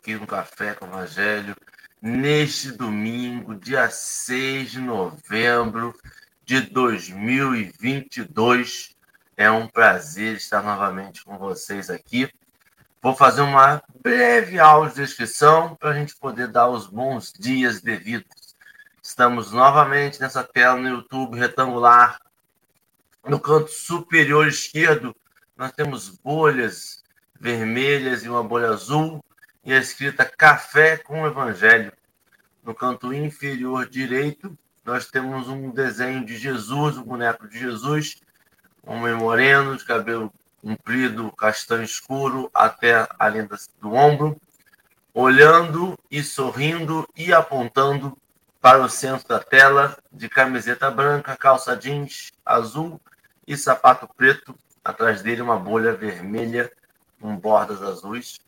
aqui no Café com o Evangelho neste domingo, dia 6 de novembro de 2022. É um prazer estar novamente com vocês aqui. Vou fazer uma breve audiodescrição para a gente poder dar os bons dias devidos. Estamos novamente nessa tela no YouTube retangular no canto superior esquerdo, nós temos bolhas vermelhas e uma bolha azul e a escrita Café com Evangelho. No canto inferior direito, nós temos um desenho de Jesus, um boneco de Jesus, homem moreno, de cabelo comprido, castanho escuro, até a linha do ombro, olhando e sorrindo e apontando para o centro da tela, de camiseta branca, calça jeans azul e sapato preto, atrás dele uma bolha vermelha com bordas azuis.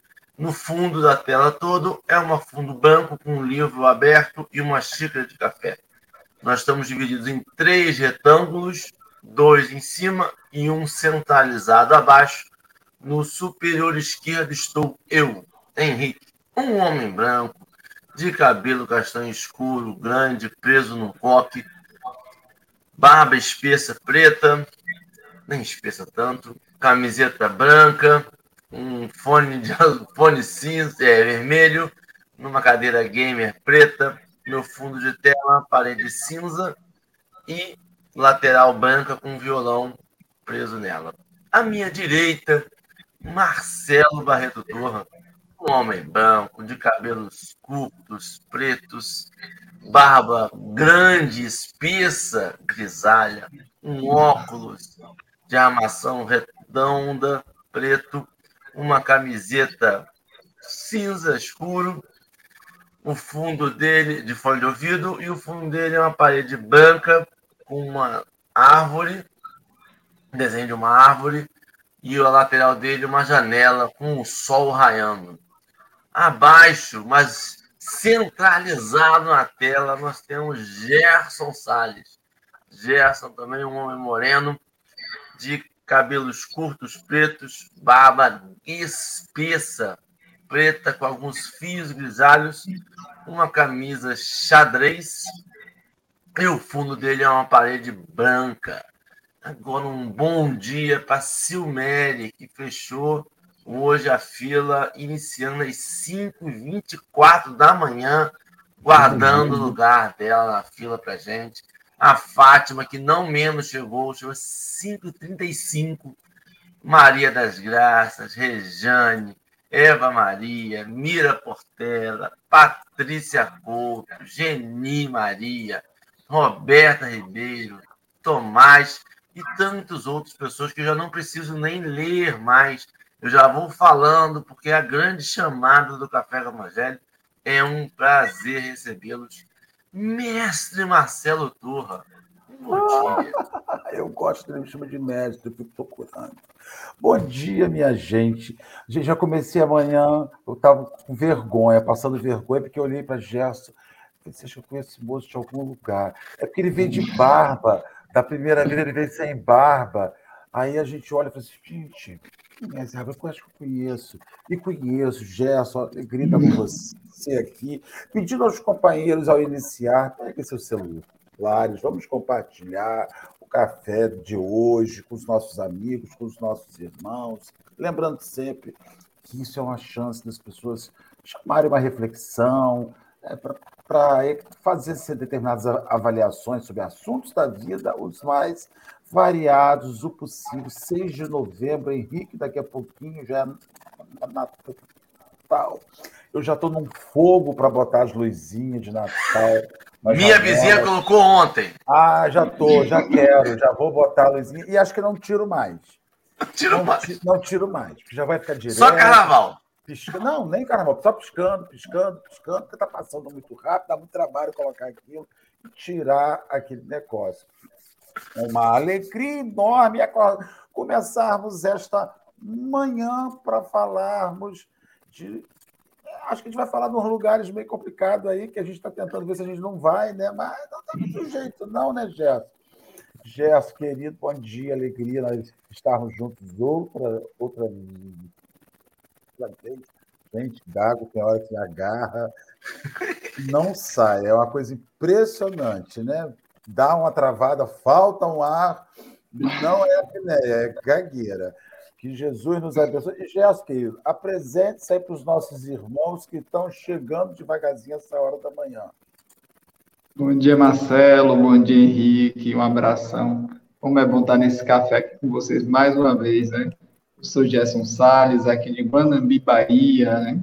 No fundo da tela todo é um fundo branco com um livro aberto e uma xícara de café. Nós estamos divididos em três retângulos, dois em cima e um centralizado abaixo. No superior esquerdo estou eu, Henrique, um homem branco, de cabelo castanho escuro, grande, preso num coque, barba espessa preta, nem espessa tanto, camiseta branca, um fone, de, fone cinza, é, vermelho, numa cadeira gamer preta, meu fundo de tela, parede cinza e lateral branca com um violão preso nela. À minha direita, Marcelo Barreto Torra, um homem branco, de cabelos curtos, pretos, barba grande, espessa, grisalha, um óculos, de armação redonda, preto, uma camiseta cinza escuro, o fundo dele de fone de ouvido e o fundo dele é uma parede branca com uma árvore, desenho de uma árvore e a lateral dele uma janela com o sol raiando. Abaixo, mas centralizado na tela, nós temos Gerson Salles. Gerson também um homem moreno, de cabelos curtos, pretos, barba espessa, preta, com alguns fios grisalhos, uma camisa xadrez e o fundo dele é uma parede branca. Agora, um bom dia para Silmere, que fechou hoje a fila, iniciando às 5h24 da manhã, guardando o lugar dela na fila para gente. A Fátima, que não menos chegou, chegou às 5h35. Maria das Graças, Rejane, Eva Maria, Mira Portela, Patrícia Couto, Geni Maria, Roberta Ribeiro, Tomás e tantas outras pessoas que eu já não preciso nem ler mais. Eu já vou falando, porque a grande chamada do Café Evangelho é um prazer recebê-los Mestre Marcelo Turra. Bom dia. Eu gosto que ele me chama de mestre, eu fico procurando. Bom dia, minha gente. gente já comecei amanhã, eu estava com vergonha, passando vergonha, porque eu olhei para Gerson. Você acha que eu conheço esse moço de algum lugar? É porque ele veio de barba. Da primeira vez ele veio sem barba. Aí a gente olha e fala assim, gente, rapaz? Eu acho que eu conheço. E conheço, Gerson, alegria com você aqui, pedindo aos companheiros ao iniciar, pegue seu celular, vamos compartilhar o café de hoje com os nossos amigos, com os nossos irmãos, lembrando sempre que isso é uma chance das pessoas chamarem uma reflexão, né, para fazer determinadas avaliações sobre assuntos da vida, os mais variados, o possível. 6 de novembro, Henrique, daqui a pouquinho já é Natal. Eu já estou num fogo para botar as luzinhas de Natal. Minha vizinha colocou ontem. Ah, já tô, já quero, já vou botar a luzinha. E acho que não tiro mais. Tiro não, mais. Não tiro mais, porque já vai ficar direto. Só carnaval. Pisca... Não, nem carnaval, só piscando, piscando, piscando, porque está passando muito rápido, dá muito trabalho colocar aquilo e tirar aquele negócio. Uma alegria enorme começarmos esta manhã para falarmos de acho que a gente vai falar de uns lugares meio complicados aí, que a gente está tentando ver se a gente não vai, né? Mas não tem muito jeito, não, né, Gerson? Gerson, querido, bom dia, alegria nós estarmos juntos outra, outra, vez. Gente, Gago tem hora que agarra, não sai. É uma coisa impressionante, né? Dá uma travada, falta um ar, não é apneia, é gagueira. Que Jesus nos abençoe. E Gerson, querido, apresente-se aí para os nossos irmãos que estão chegando devagarzinho essa hora da manhã. Bom dia, Marcelo. Bom dia, Henrique. Um abração. Como é bom estar nesse café aqui com vocês mais uma vez, né? Sou Gerson Salles, aqui de Guanambi, Bahia, né?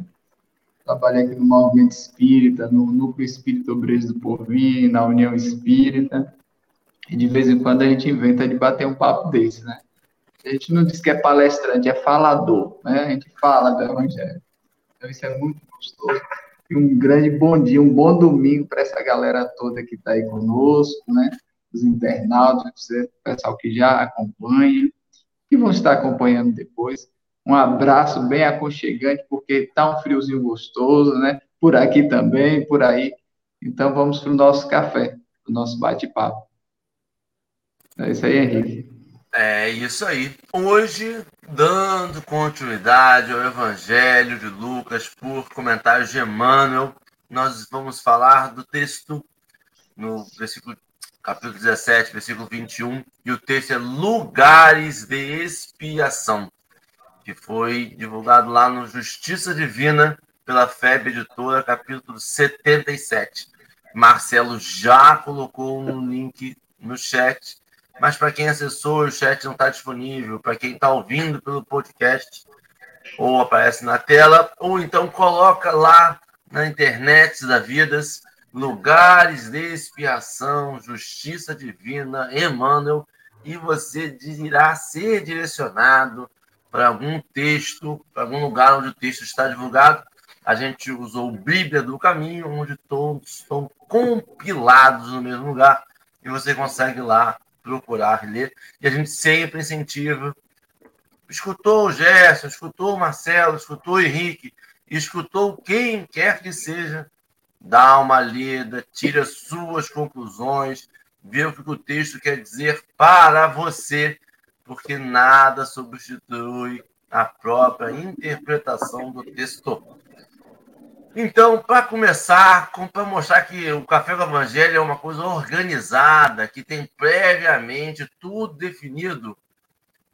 Trabalhei aqui no Movimento Espírita, no Núcleo Espírita Obreiros do Porvim, na União Espírita. E de vez em quando a gente inventa de bater um papo desse, né? A gente não diz que é palestrante, é falador, né? A gente fala do Evangelho. Então isso é muito gostoso. E um grande bom dia, um bom domingo para essa galera toda que está aí conosco, né? Os internautas, o pessoal que já acompanha, que vão estar acompanhando depois. Um abraço bem aconchegante, porque está um friozinho gostoso, né? Por aqui também, por aí. Então vamos para o nosso café, o nosso bate-papo. É isso aí, Henrique. É isso aí. Hoje, dando continuidade ao Evangelho de Lucas por comentários de Emmanuel, nós vamos falar do texto no versículo capítulo 17, versículo 21, e o texto é Lugares de Expiação, que foi divulgado lá no Justiça Divina pela FEB Editora, capítulo 77. Marcelo já colocou um link no chat mas para quem acessou, o chat não está disponível. Para quem está ouvindo pelo podcast, ou aparece na tela, ou então coloca lá na internet da Vidas, lugares de expiação, justiça divina, Emmanuel, e você irá ser direcionado para algum texto, para algum lugar onde o texto está divulgado. A gente usou Bíblia do Caminho, onde todos estão compilados no mesmo lugar, e você consegue lá procurar ler. E a gente sempre incentiva. Escutou o Gerson, escutou o Marcelo, escutou o Henrique, escutou quem quer que seja, dá uma lida, tira suas conclusões, vê o que o texto quer dizer para você, porque nada substitui a própria interpretação do texto. Então, para começar, para mostrar que o Café com o Evangelho é uma coisa organizada, que tem previamente tudo definido.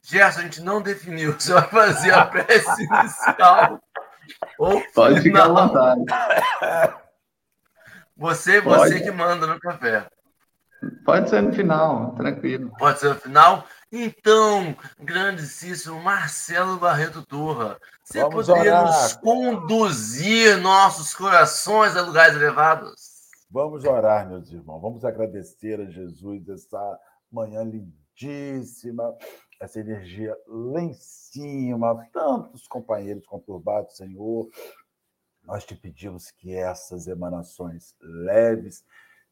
Gerson, a gente não definiu. Você vai fazer a prece inicial ou Pode ficar à vontade. Você, você que manda no café. Pode ser no final, tranquilo. Pode ser no final. Então, grandíssimo Marcelo Barreto Turra, você Vamos poderia orar. nos conduzir nossos corações a lugares elevados? Vamos orar, meus irmãos. Vamos agradecer a Jesus essa manhã lindíssima, essa energia lá em cima, tantos companheiros conturbados, Senhor. Nós te pedimos que essas emanações leves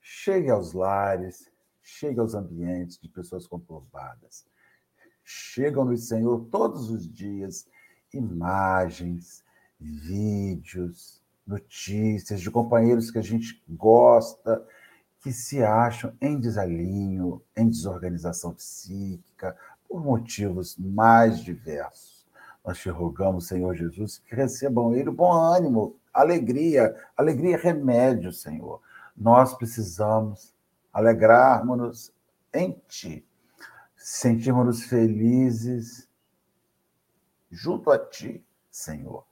cheguem aos lares, cheguem aos ambientes de pessoas conturbadas chegam-nos, Senhor, todos os dias imagens, vídeos, notícias de companheiros que a gente gosta, que se acham em desalinho, em desorganização psíquica, por motivos mais diversos. Nós te rogamos, Senhor Jesus, que recebam ele bom ânimo, alegria. Alegria é remédio, Senhor. Nós precisamos alegrarmos-nos em Ti sentirmos felizes junto a Ti, Senhor.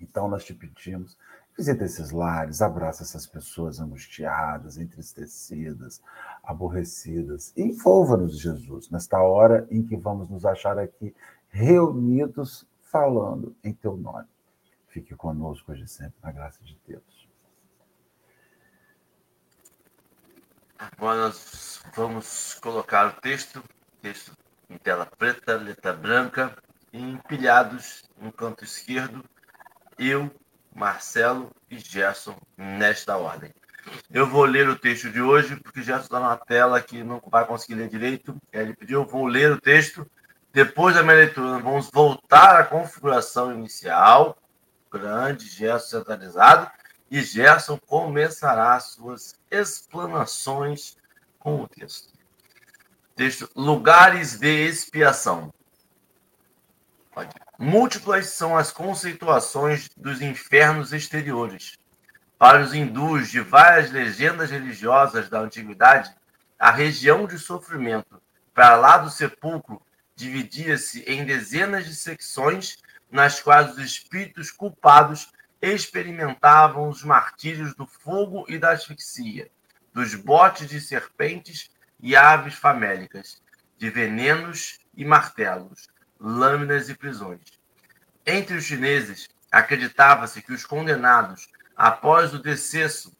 Então nós te pedimos, visita esses lares, abraça essas pessoas angustiadas, entristecidas, aborrecidas. Envolva-nos, Jesus, nesta hora em que vamos nos achar aqui reunidos falando em Teu nome. Fique conosco hoje sempre, na graça de Deus. Agora nós vamos colocar o texto, texto em tela preta, letra branca, empilhados no canto esquerdo, eu, Marcelo e Gerson, nesta ordem. Eu vou ler o texto de hoje, porque Gerson está na tela que não vai conseguir ler direito. Ele pediu, eu vou ler o texto. Depois da minha leitura, vamos voltar à configuração inicial, grande, Gerson centralizado, e Gerson começará suas explanações com o texto. Texto, lugares de expiação. Múltiplas são as conceituações dos infernos exteriores. Para os hindus de várias legendas religiosas da antiguidade, a região de sofrimento para lá do sepulcro dividia-se em dezenas de secções nas quais os espíritos culpados experimentavam os martírios do fogo e da asfixia, dos botes de serpentes e aves famélicas, de venenos e martelos, lâminas e prisões. Entre os chineses, acreditava-se que os condenados, após o decesso,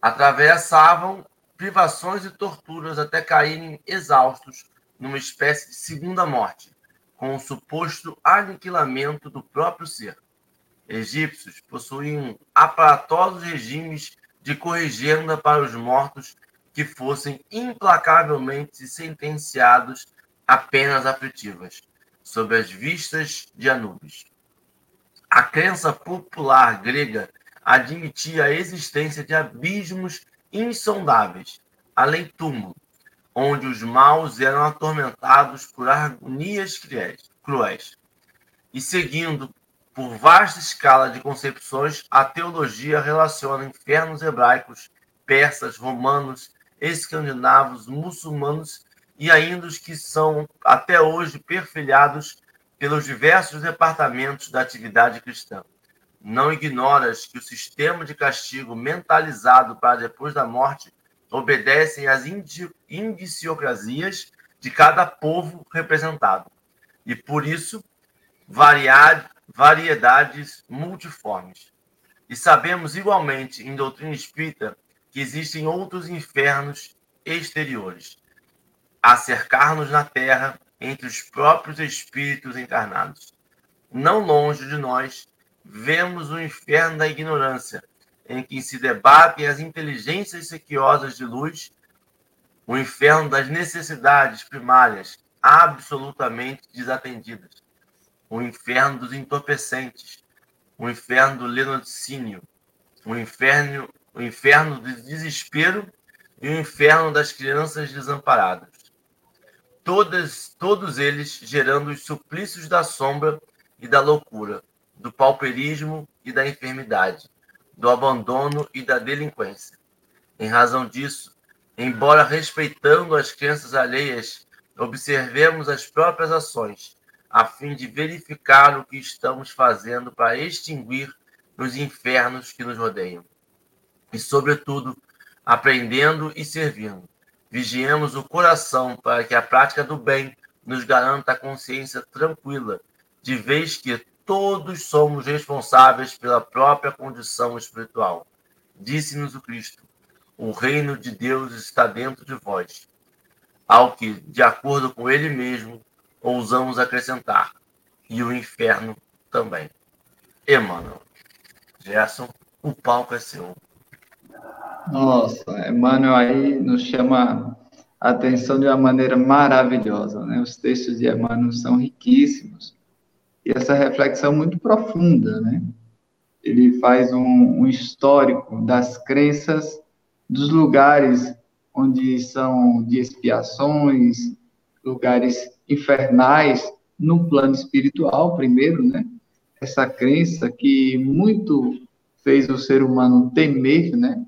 atravessavam privações e torturas até caírem exaustos numa espécie de segunda morte, com o suposto aniquilamento do próprio ser. Egípcios possuíam aparatosos regimes de corrigenda para os mortos que fossem implacavelmente sentenciados a penas aflitivas, sob as vistas de Anubis. A crença popular grega admitia a existência de abismos insondáveis, além túmulo, onde os maus eram atormentados por agonias cruéis. E seguindo por vasta escala de concepções, a teologia relaciona infernos hebraicos, persas, romanos, escandinavos, muçulmanos e ainda os que são até hoje perfilhados pelos diversos departamentos da atividade cristã. Não ignoras que o sistema de castigo mentalizado para depois da morte obedecem às indiciocrazias de cada povo representado, e por isso variedades multiformes. E sabemos igualmente em doutrina espírita que existem outros infernos exteriores, a cercar-nos na terra entre os próprios espíritos encarnados. Não longe de nós, vemos o inferno da ignorância, em que se debatem as inteligências sequiosas de luz, o inferno das necessidades primárias, absolutamente desatendidas, o inferno dos entorpecentes, o inferno do lenoticínio, o inferno, o inferno do desespero e o inferno das crianças desamparadas. Todas, todos eles gerando os suplícios da sombra e da loucura, do pauperismo e da enfermidade, do abandono e da delinquência. Em razão disso, embora respeitando as crenças alheias, observemos as próprias ações, a fim de verificar o que estamos fazendo para extinguir os infernos que nos rodeiam. E, sobretudo, aprendendo e servindo. Vigiemos o coração para que a prática do bem nos garanta a consciência tranquila, de vez que todos somos responsáveis pela própria condição espiritual. Disse-nos o Cristo: o reino de Deus está dentro de vós. Ao que, de acordo com ele mesmo, ousamos acrescentar, e o inferno também. Emmanuel. Gerson, o palco é seu. Nossa, Emmanuel aí nos chama a atenção de uma maneira maravilhosa. Né? Os textos de Emmanuel são riquíssimos e essa reflexão muito profunda, né? Ele faz um, um histórico das crenças dos lugares onde são de expiações, lugares infernais no plano espiritual, primeiro, né? Essa crença que muito fez o ser humano temer, né?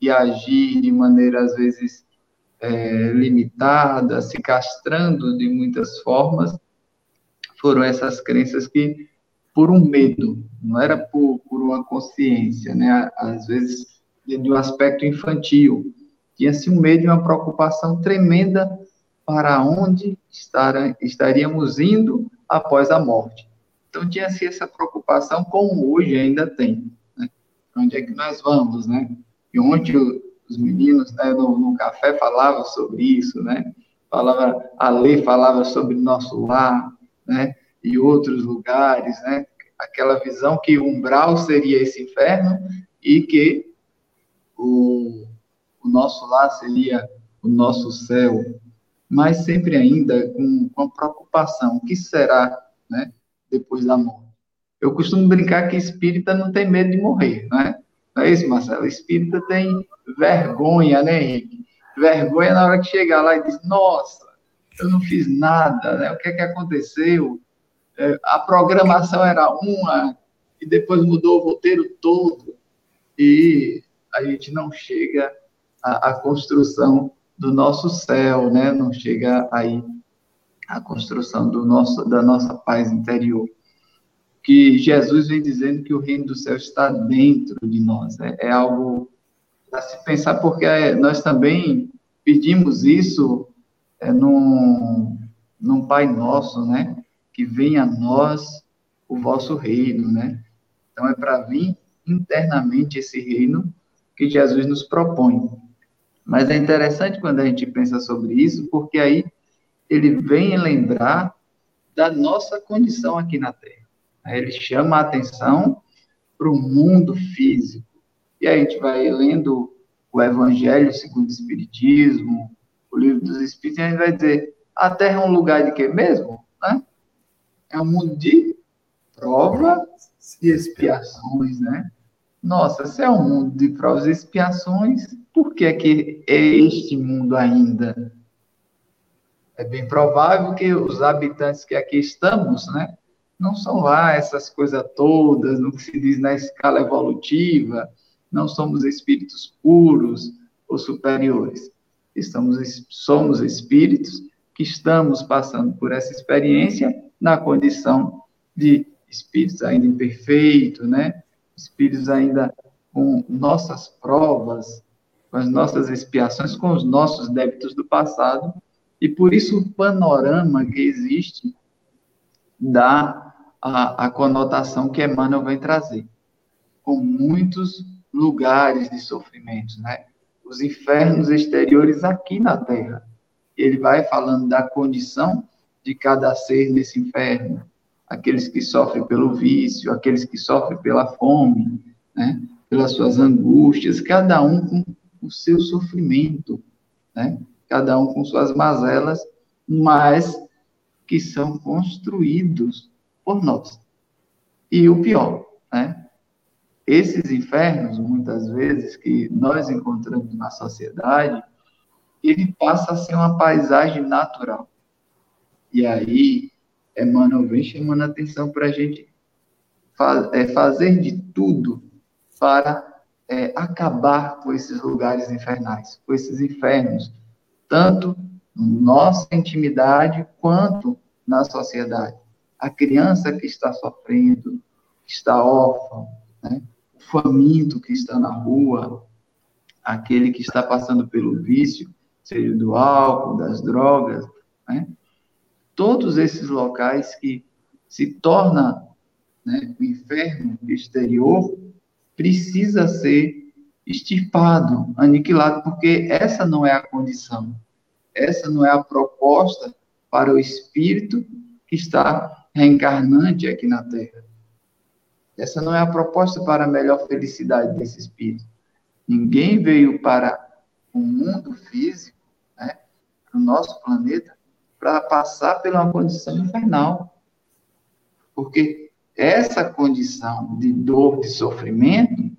E agir de maneira, às vezes, é, limitada, se castrando de muitas formas, foram essas crenças que, por um medo, não era por, por uma consciência, né? Às vezes, de um aspecto infantil, tinha-se um medo e uma preocupação tremenda para onde estar, estaríamos indo após a morte. Então, tinha-se essa preocupação, como hoje ainda tem. Né? Onde é que nós vamos, né? E ontem os meninos né, no, no café falavam sobre isso, né? Falava, a lei falava sobre nosso lar, né? E outros lugares, né? Aquela visão que o umbral seria esse inferno e que o, o nosso lar seria o nosso céu, mas sempre ainda com, com a preocupação, o que será, né? Depois da morte. Eu costumo brincar que espírita não tem medo de morrer, né? Não é isso, Marcelo? Espírita tem vergonha, né, Henrique? Vergonha na hora que chegar lá e diz, nossa, eu não fiz nada, né? O que é que aconteceu? É, a programação era uma e depois mudou o roteiro todo e a gente não chega à, à construção do nosso céu, né? Não chega aí à construção do nosso, da nossa paz interior. Que Jesus vem dizendo que o reino do céu está dentro de nós. Né? É algo para se pensar, porque nós também pedimos isso é, num, num Pai Nosso, né? Que venha a nós o vosso reino, né? Então é para vir internamente esse reino que Jesus nos propõe. Mas é interessante quando a gente pensa sobre isso, porque aí ele vem lembrar da nossa condição aqui na Terra. Ele chama a atenção para o mundo físico. E aí a gente vai lendo o Evangelho segundo o Espiritismo, o livro dos Espíritos, e a gente vai dizer: a Terra é um lugar de quê mesmo? Né? É um mundo de provas e expiações, né? Nossa, se é um mundo de provas e expiações, por que é que é este mundo ainda? É bem provável que os habitantes que aqui estamos, né, não são lá essas coisas todas, no que se diz na escala evolutiva, não somos espíritos puros ou superiores. Estamos, somos espíritos que estamos passando por essa experiência na condição de espíritos ainda imperfeitos, né? Espíritos ainda com nossas provas, com as nossas expiações, com os nossos débitos do passado, e por isso o panorama que existe dá a, a conotação que Emmanuel vem trazer, com muitos lugares de sofrimento, né? Os infernos exteriores aqui na Terra. Ele vai falando da condição de cada ser nesse inferno, aqueles que sofrem pelo vício, aqueles que sofrem pela fome, né? pelas suas angústias, cada um com o seu sofrimento, né? cada um com suas mazelas, mas que são construídos por nós. E o pior, né? Esses infernos, muitas vezes, que nós encontramos na sociedade, ele passa a ser uma paisagem natural. E aí, Emmanuel vem chamando a atenção para a gente é, fazer de tudo para é, acabar com esses lugares infernais, com esses infernos, tanto na nossa intimidade quanto na sociedade. A criança que está sofrendo, que está órfã, né? o faminto que está na rua, aquele que está passando pelo vício, seja do álcool, das drogas, né? Todos esses locais que se torna né, o inferno exterior precisa ser extirpado, aniquilado, porque essa não é a condição, essa não é a proposta para o espírito que está reencarnante aqui na Terra. Essa não é a proposta para a melhor felicidade desse espírito. Ninguém veio para o mundo físico, né, para o nosso planeta, para passar pela condição infernal. Porque essa condição de dor, de sofrimento,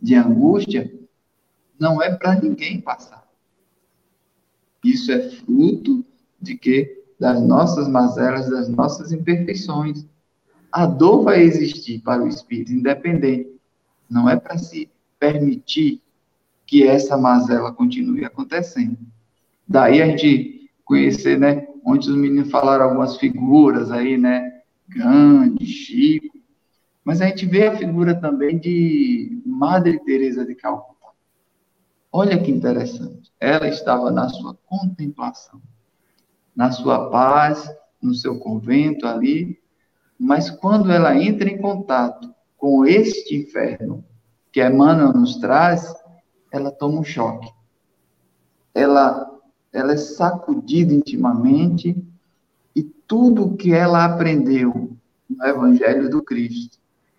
de angústia, não é para ninguém passar. Isso é fruto de que das nossas mazelas, das nossas imperfeições. A dor vai existir para o espírito independente. Não é para se permitir que essa mazela continue acontecendo. Daí a gente conhecer, né? Ontem os meninos falaram algumas figuras aí, né? Gandhi, Chico. Mas a gente vê a figura também de Madre Teresa de Calcutá. Olha que interessante. Ela estava na sua contemplação, na sua paz, no seu convento ali, mas quando ela entra em contato com este inferno que Emmanuel nos traz, ela toma um choque. Ela ela é sacudida intimamente e tudo que ela aprendeu no Evangelho do Cristo,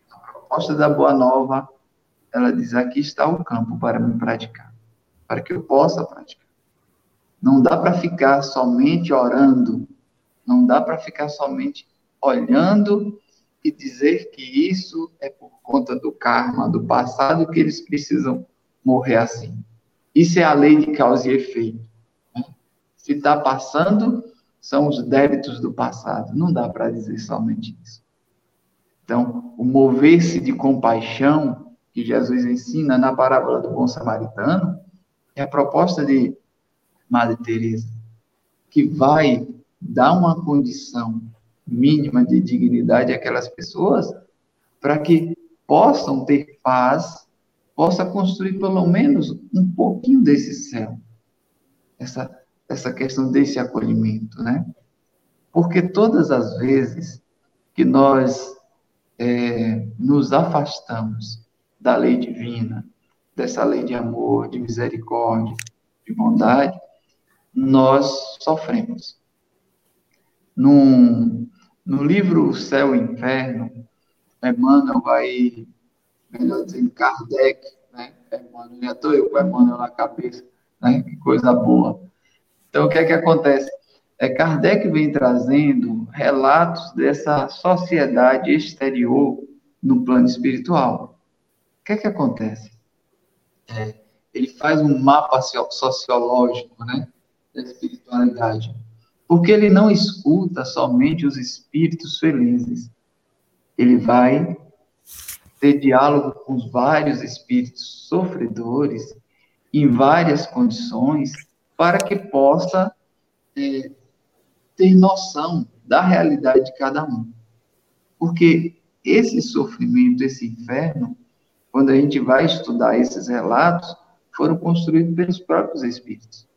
a proposta da Boa Nova, ela diz: aqui está o campo para me praticar, para que eu possa praticar. Não dá para ficar somente orando, não dá para ficar somente olhando e dizer que isso é por conta do karma, do passado, que eles precisam morrer assim. Isso é a lei de causa e efeito. Se está passando, são os débitos do passado. Não dá para dizer somente isso. Então, o mover-se de compaixão que Jesus ensina na parábola do bom samaritano é a proposta de Madre Teresa, que vai dar uma condição mínima de dignidade àquelas pessoas para que possam ter paz, possa construir pelo menos um pouquinho desse céu. Essa essa questão desse acolhimento, né? Porque todas as vezes que nós é, nos afastamos da lei divina, dessa lei de amor, de misericórdia, de bondade, nós sofremos. No, no livro Céu e Inferno, Emmanuel vai, melhor dizendo, Kardec, né? Emmanuel, já estou eu com Emmanuel na cabeça, né? Que coisa boa. Então, o que é que acontece? É, Kardec vem trazendo relatos dessa sociedade exterior no plano espiritual. O que é que acontece? É, ele faz um mapa sociológico né, da espiritualidade. Porque ele não escuta somente os espíritos felizes. Ele vai ter diálogo com os vários espíritos sofredores em várias condições para que possa é, ter noção da realidade de cada um. Porque esse sofrimento, esse inferno, quando a gente vai estudar esses relatos, foram construídos pelos próprios espíritos.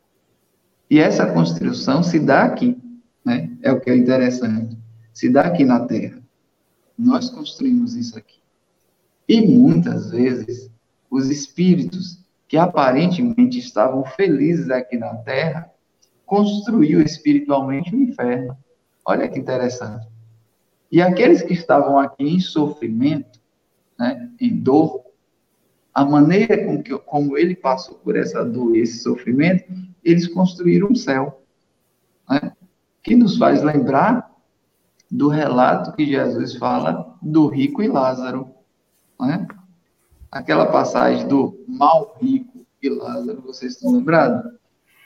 E essa construção se dá aqui, né? É o que é interessante. Se dá aqui na Terra. Nós construímos isso aqui. E muitas vezes os espíritos que aparentemente estavam felizes aqui na Terra, construiu espiritualmente o inferno. Olha que interessante. E aqueles que estavam aqui em sofrimento, né, em dor, a maneira com que, como ele passou por essa dor e esse sofrimento, eles construíram um céu. Né, que nos faz lembrar do relato que Jesus fala do rico e Lázaro. Né? Aquela passagem do mal rico e Lázaro, vocês estão lembrados?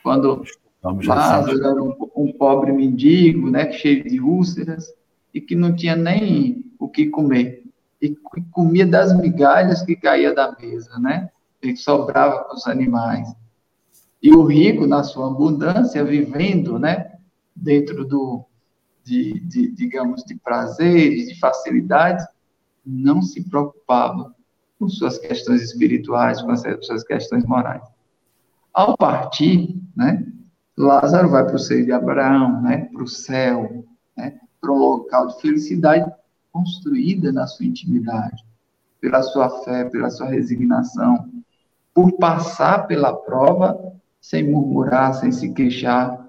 Quando Lázaro era um, um, pobre mendigo, né, cheio de úlceras, e que não tinha nem o que comer. E comia das migalhas que caía da mesa, né? E sobrava para os animais. E o rico, na sua abundância, vivendo, né, dentro do, de, de digamos, de prazeres, de facilidades, não se preocupava com suas questões espirituais, com as suas questões morais. Ao partir, né, Lázaro vai para o seio de Abraão, né, para o céu, né, para um local de felicidade construída na sua intimidade, pela sua fé, pela sua resignação, por passar pela prova sem murmurar, sem se queixar,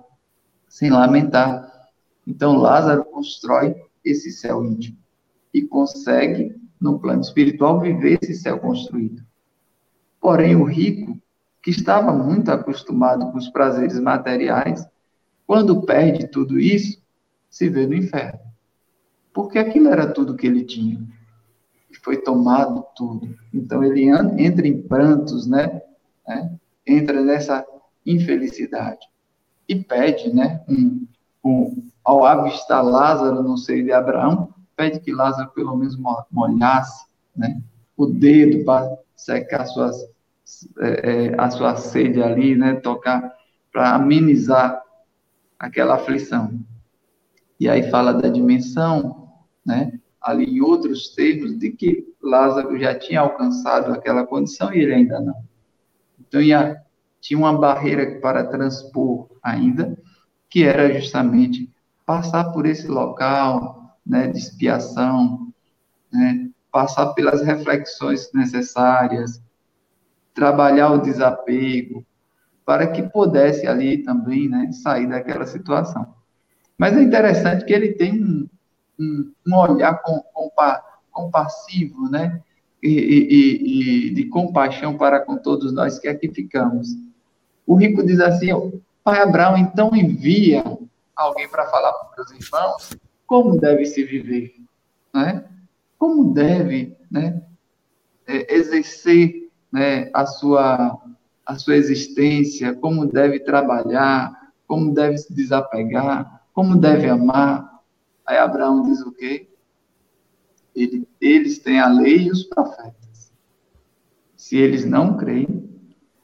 sem lamentar. Então Lázaro constrói esse céu íntimo e consegue no plano espiritual, viver esse céu construído. Porém, o rico, que estava muito acostumado com os prazeres materiais, quando perde tudo isso, se vê no inferno. Porque aquilo era tudo que ele tinha. Foi tomado tudo. Então ele entra em prantos, né? É? Entra nessa infelicidade. E pede, né? Um, um, ao avistar Lázaro no seio de Abraão, pede que Lázaro pelo menos molhasse né, o dedo para secar suas, é, é, a sua sede ali, né, tocar para amenizar aquela aflição. E aí fala da dimensão, né, ali em outros termos, de que Lázaro já tinha alcançado aquela condição e ele ainda não. Então, ia, tinha uma barreira para transpor ainda, que era justamente passar por esse local, né, de expiação, né, passar pelas reflexões necessárias, trabalhar o desapego, para que pudesse ali também né, sair daquela situação. Mas é interessante que ele tem um, um, um olhar com, compa, compassivo, né? E, e, e, de compaixão para com todos nós que aqui ficamos. O rico diz assim: Pai Abraão, então envia alguém para falar para os meus irmãos como deve se viver, né? como deve né, é, exercer né, a, sua, a sua existência, como deve trabalhar, como deve se desapegar, como deve amar. Aí Abraão diz o quê? Ele, eles têm a lei e os profetas. Se eles não creem,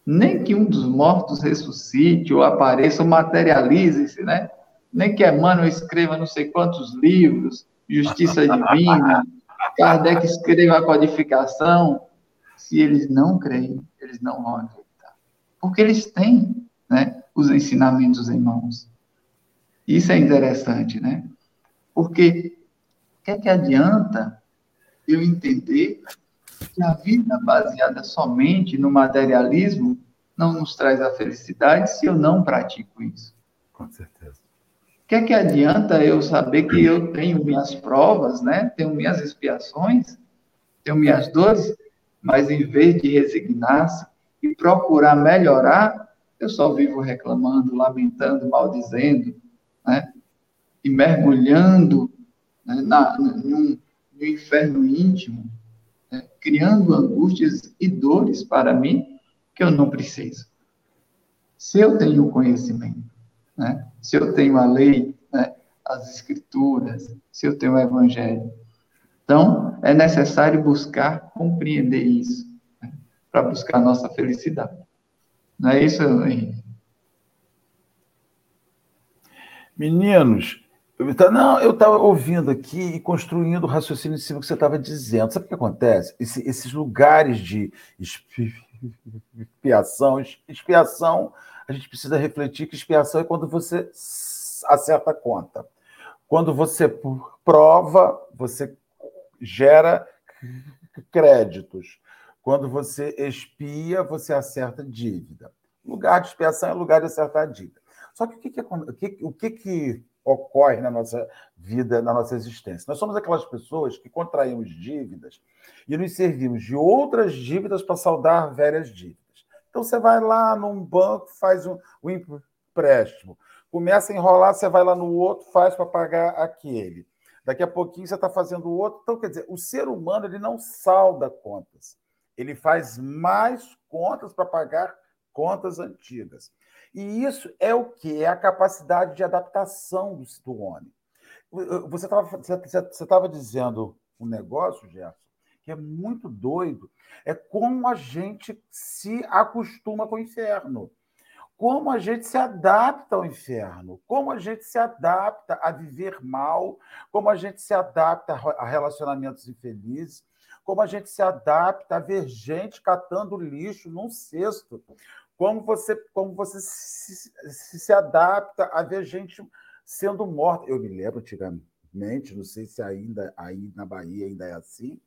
nem que um dos mortos ressuscite ou apareça ou materialize-se, né? Nem que Emmanuel escreva não sei quantos livros, Justiça Divina, Kardec escreva a codificação. Se eles não creem, eles não vão acreditar. Porque eles têm né, os ensinamentos em mãos. Isso é interessante, né? Porque o que, é que adianta eu entender que a vida baseada somente no materialismo não nos traz a felicidade se eu não pratico isso. Com certeza. Que é que adianta eu saber que eu tenho minhas provas, né? Tenho minhas expiações, tenho minhas dores, mas em vez de resignar-se e procurar melhorar, eu só vivo reclamando, lamentando, maldizendo, né? E mergulhando né, na, num, no inferno íntimo, né? criando angústias e dores para mim que eu não preciso. Se eu tenho conhecimento, né? Se eu tenho a lei, né? as escrituras, se eu tenho o evangelho, então é necessário buscar compreender isso né? para buscar a nossa felicidade. Não é isso, Henrique? Meninos, não, eu estava ouvindo aqui e construindo o raciocínio em cima do que você estava dizendo. Sabe o que acontece? Esse, esses lugares de expiação, expiação, a gente precisa refletir que expiação é quando você acerta a conta. Quando você prova, você gera créditos. Quando você expia, você acerta dívida. Lugar de expiação é lugar de acertar dívida. Só que o que, que, o que, que, que ocorre na nossa vida, na nossa existência? Nós somos aquelas pessoas que contraímos dívidas e nos servimos de outras dívidas para saldar velhas dívidas. Então você vai lá num banco, faz um, um empréstimo, começa a enrolar, você vai lá no outro, faz para pagar aquele. Daqui a pouquinho você está fazendo o outro. Então, quer dizer, o ser humano ele não salda contas ele faz mais contas para pagar contas antigas. E isso é o que? É a capacidade de adaptação do, homem. Você estava você, dizendo um negócio, Gerson, que é muito doido. É como a gente se acostuma com o inferno. Como a gente se adapta ao inferno, como a gente se adapta a viver mal, como a gente se adapta a relacionamentos infelizes, como a gente se adapta a ver gente catando lixo num cesto, como você, como você se, se, se adapta a ver gente sendo morta. Eu me lembro antigamente, não sei se ainda aí na Bahia ainda é assim,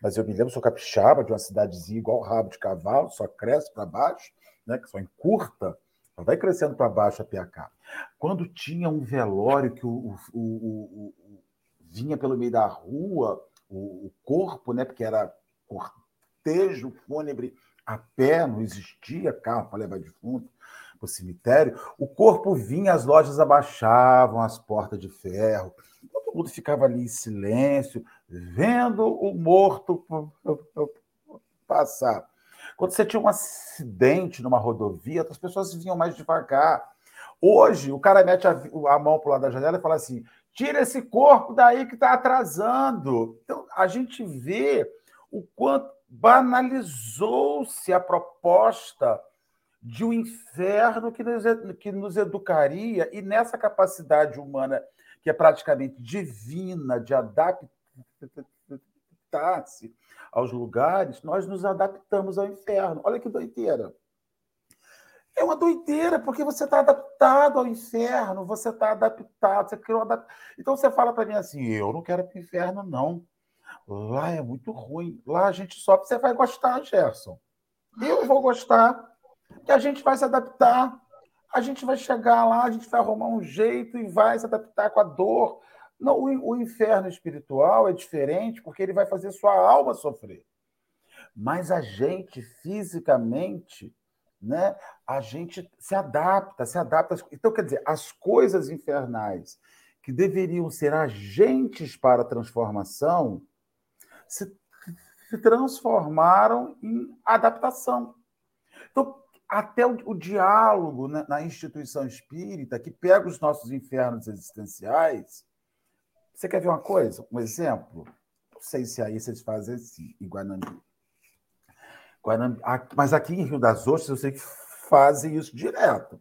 mas eu me lembro, sou capixaba de uma cidadezinha igual rabo de cavalo, só cresce para baixo, né, que só encurta, só vai crescendo para baixo a PH. Quando tinha um velório que o, o, o, o vinha pelo meio da rua, o, corpo, né, porque era cortejo fúnebre a pé, não existia carro para levar defunto para o cemitério. O corpo vinha, as lojas abaixavam as portas de ferro, todo mundo ficava ali em silêncio, vendo o morto passar. Quando você tinha um acidente numa rodovia, as pessoas vinham mais devagar. Hoje, o cara mete a, a mão para o lado da janela e fala assim: Tira esse corpo daí que está atrasando. Então, a gente vê o quanto banalizou-se a proposta de um inferno que nos, que nos educaria, e nessa capacidade humana, que é praticamente divina, de adaptar-se aos lugares, nós nos adaptamos ao inferno. Olha que doideira. É uma doideira, porque você está adaptado ao inferno, você está adaptado, você criou. Então você fala para mim assim: eu não quero ir para o inferno, não. Lá é muito ruim. Lá a gente sofre. Você vai gostar, Gerson. Eu vou gostar. E a gente vai se adaptar. A gente vai chegar lá, a gente vai arrumar um jeito e vai se adaptar com a dor. Não, o, inferno espiritual é diferente porque ele vai fazer sua alma sofrer. Mas a gente, fisicamente, né? A gente se adapta, se adapta. Então, quer dizer, as coisas infernais que deveriam ser agentes para a transformação se, se transformaram em adaptação. Então, até o, o diálogo na, na, instituição espírita, que pega os nossos infernos existenciais. Você quer ver uma coisa? Um exemplo? Não sei se aí vocês fazem assim, em Guanambi. Guanambi mas aqui em Rio das Ostras, eu sei que fazem isso direto.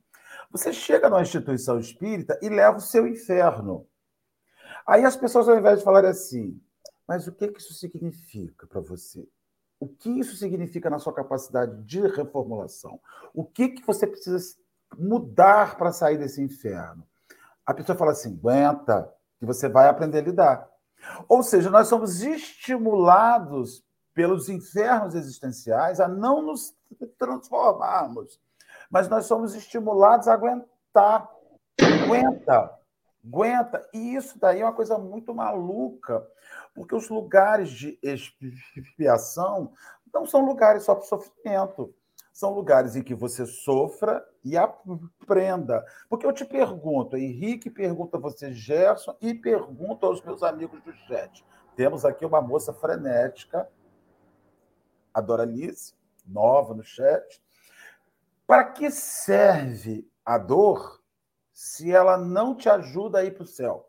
Você chega numa instituição espírita e leva o seu inferno. Aí as pessoas, ao invés de falar assim, mas o que, que isso significa para você? O que isso significa na sua capacidade de reformulação? O que, que você precisa mudar para sair desse inferno? A pessoa fala assim: aguenta, que você vai aprender a lidar. Ou seja, nós somos estimulados pelos infernos existenciais a não nos transformarmos, mas nós somos estimulados a aguentar. Aguenta, aguenta. E isso daí é uma coisa muito maluca, porque os lugares de expiação não são lugares só para sofrimento. São lugares em que você sofra e aprenda. Porque eu te pergunto, Henrique pergunta a você, Gerson, e pergunto aos meus amigos do chat. Temos aqui uma moça frenética, a Doralice, nova no chat. Para que serve a dor se ela não te ajuda a ir para o céu?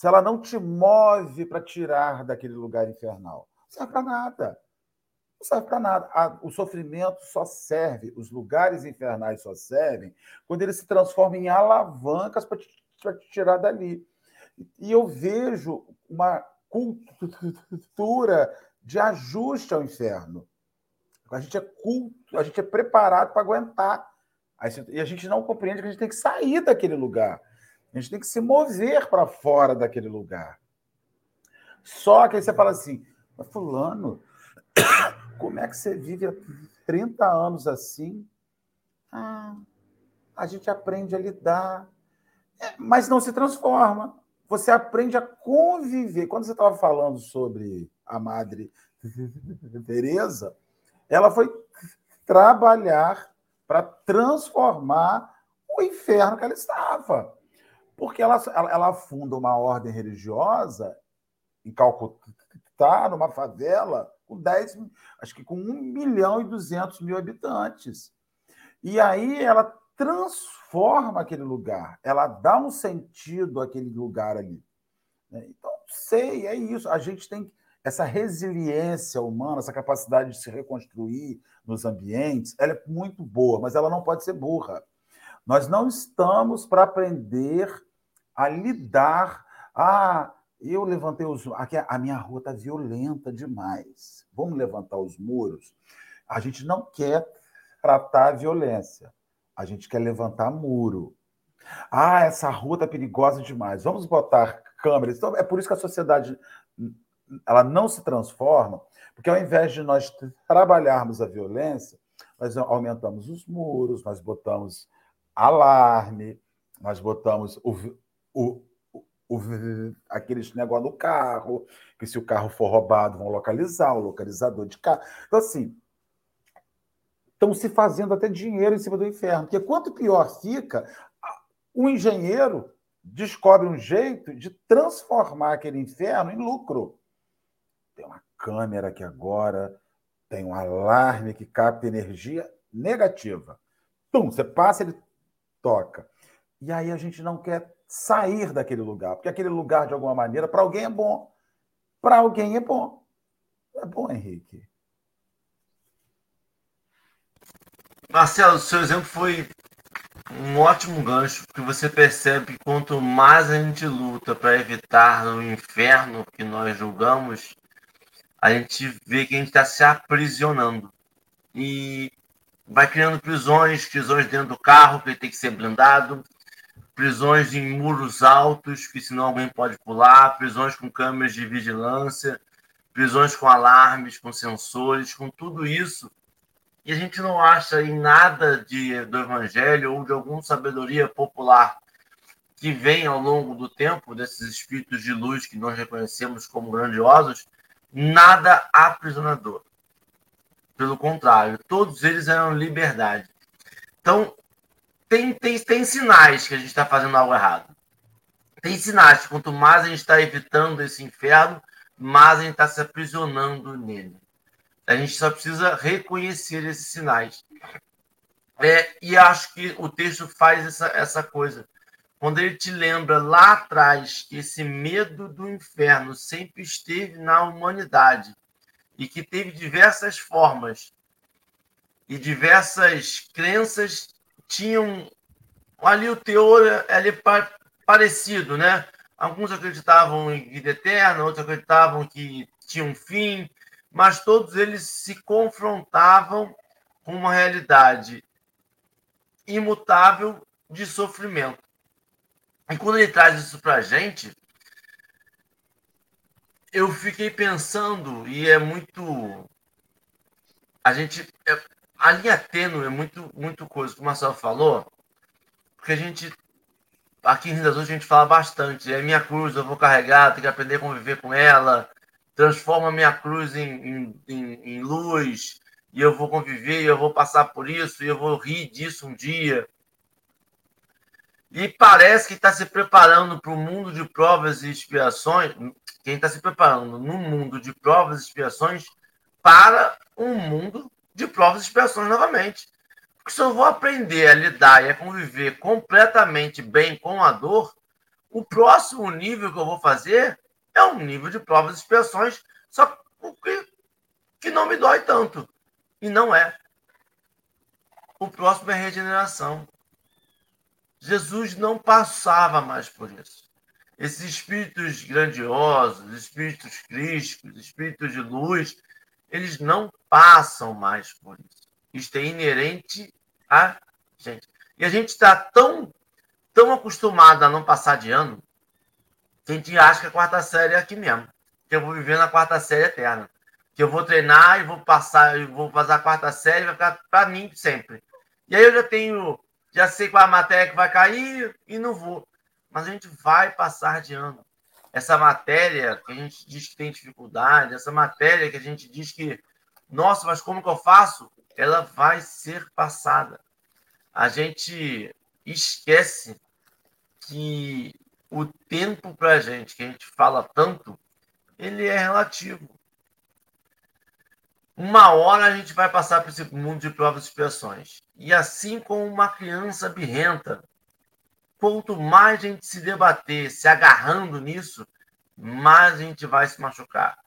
Se ela não te move para tirar daquele lugar infernal, não serve para nada. Não serve para nada. O sofrimento só serve, os lugares infernais só servem quando eles se transformam em alavancas para te, te tirar dali. E eu vejo uma cultura de ajuste ao inferno. A gente é culto, a gente é preparado para aguentar. E a gente não compreende que a gente tem que sair daquele lugar. A gente tem que se mover para fora daquele lugar. Só que aí você fala assim, fulano, como é que você vive há 30 anos assim? Ah, a gente aprende a lidar, é, mas não se transforma. Você aprende a conviver. Quando você estava falando sobre a Madre Teresa, ela foi trabalhar para transformar o inferno que ela estava. Porque ela, ela, ela funda uma ordem religiosa em Calcutá, numa favela, com 10, acho que com 1 milhão e 200 mil habitantes. E aí ela transforma aquele lugar, ela dá um sentido àquele lugar ali. Né? Então, sei, é isso. A gente tem essa resiliência humana, essa capacidade de se reconstruir nos ambientes, ela é muito boa, mas ela não pode ser burra. Nós não estamos para aprender a lidar. Ah, eu levantei os. Aqui a minha rua está violenta demais. Vamos levantar os muros. A gente não quer tratar a violência. A gente quer levantar muro. Ah, essa rua está perigosa demais. Vamos botar câmeras. Então, é por isso que a sociedade ela não se transforma, porque ao invés de nós trabalharmos a violência, nós aumentamos os muros, nós botamos alarme, nós botamos o, o, o, aqueles negócio no carro, que se o carro for roubado, vão localizar o localizador de carro. Então, assim, estão se fazendo até dinheiro em cima do inferno. Porque quanto pior fica, o engenheiro descobre um jeito de transformar aquele inferno em lucro. Tem uma câmera que agora tem um alarme que capta energia negativa. Pum, você passa, ele toca. E aí a gente não quer sair daquele lugar, porque aquele lugar, de alguma maneira, para alguém é bom. Para alguém é bom. É bom, Henrique. Marcelo, seu exemplo foi um ótimo gancho, porque você percebe que quanto mais a gente luta para evitar o inferno que nós julgamos, a gente vê que a gente está se aprisionando. E vai criando prisões, prisões dentro do carro, que tem que ser blindado, prisões em muros altos, que senão alguém pode pular, prisões com câmeras de vigilância, prisões com alarmes, com sensores, com tudo isso. E a gente não acha em nada de, do evangelho ou de alguma sabedoria popular que vem ao longo do tempo, desses espíritos de luz que nós reconhecemos como grandiosos, nada aprisionador. Pelo contrário, todos eles eram liberdade. Então, tem, tem, tem sinais que a gente está fazendo algo errado. Tem sinais quanto mais a gente está evitando esse inferno, mais a gente está se aprisionando nele. A gente só precisa reconhecer esses sinais. É, e acho que o texto faz essa, essa coisa. Quando ele te lembra lá atrás que esse medo do inferno sempre esteve na humanidade e que teve diversas formas e diversas crenças tinham ali o teor ali parecido, né? Alguns acreditavam em vida eterna, outros acreditavam que tinha um fim, mas todos eles se confrontavam com uma realidade imutável de sofrimento. E quando ele traz isso para a gente, eu fiquei pensando, e é muito. A gente. É, a linha tênue é muito, muito coisa, como o Marcelo falou, porque a gente. Aqui em Rio das a gente fala bastante. É minha cruz, eu vou carregar, tenho que aprender a conviver com ela. Transforma minha cruz em, em, em luz, e eu vou conviver, e eu vou passar por isso, e eu vou rir disso um dia. E parece que está se preparando para o mundo de provas e expiações, quem está se preparando no mundo de provas e expiações para um mundo de provas e expiações novamente. Porque se eu vou aprender a lidar e a conviver completamente bem com a dor, o próximo nível que eu vou fazer é um nível de provas e expiações, só que, que não me dói tanto. E não é. O próximo é regeneração. Jesus não passava mais por isso. Esses espíritos grandiosos, espíritos crísticos, espíritos de luz, eles não passam mais por isso. Isso é inerente a gente. E a gente está tão, tão acostumado a não passar de ano que a gente acha que a quarta série é aqui mesmo. Que eu vou viver na quarta série eterna. Que eu vou treinar e vou passar, e vou fazer a quarta série vai ficar para mim sempre. E aí eu já tenho já sei qual a matéria que vai cair e não vou. Mas a gente vai passar de ano. Essa matéria que a gente diz que tem dificuldade, essa matéria que a gente diz que, nossa, mas como que eu faço? Ela vai ser passada. A gente esquece que o tempo para a gente, que a gente fala tanto, ele é relativo. Uma hora a gente vai passar por esse mundo de provas e expiações. E assim como uma criança birrenta, quanto mais a gente se debater, se agarrando nisso, mais a gente vai se machucar.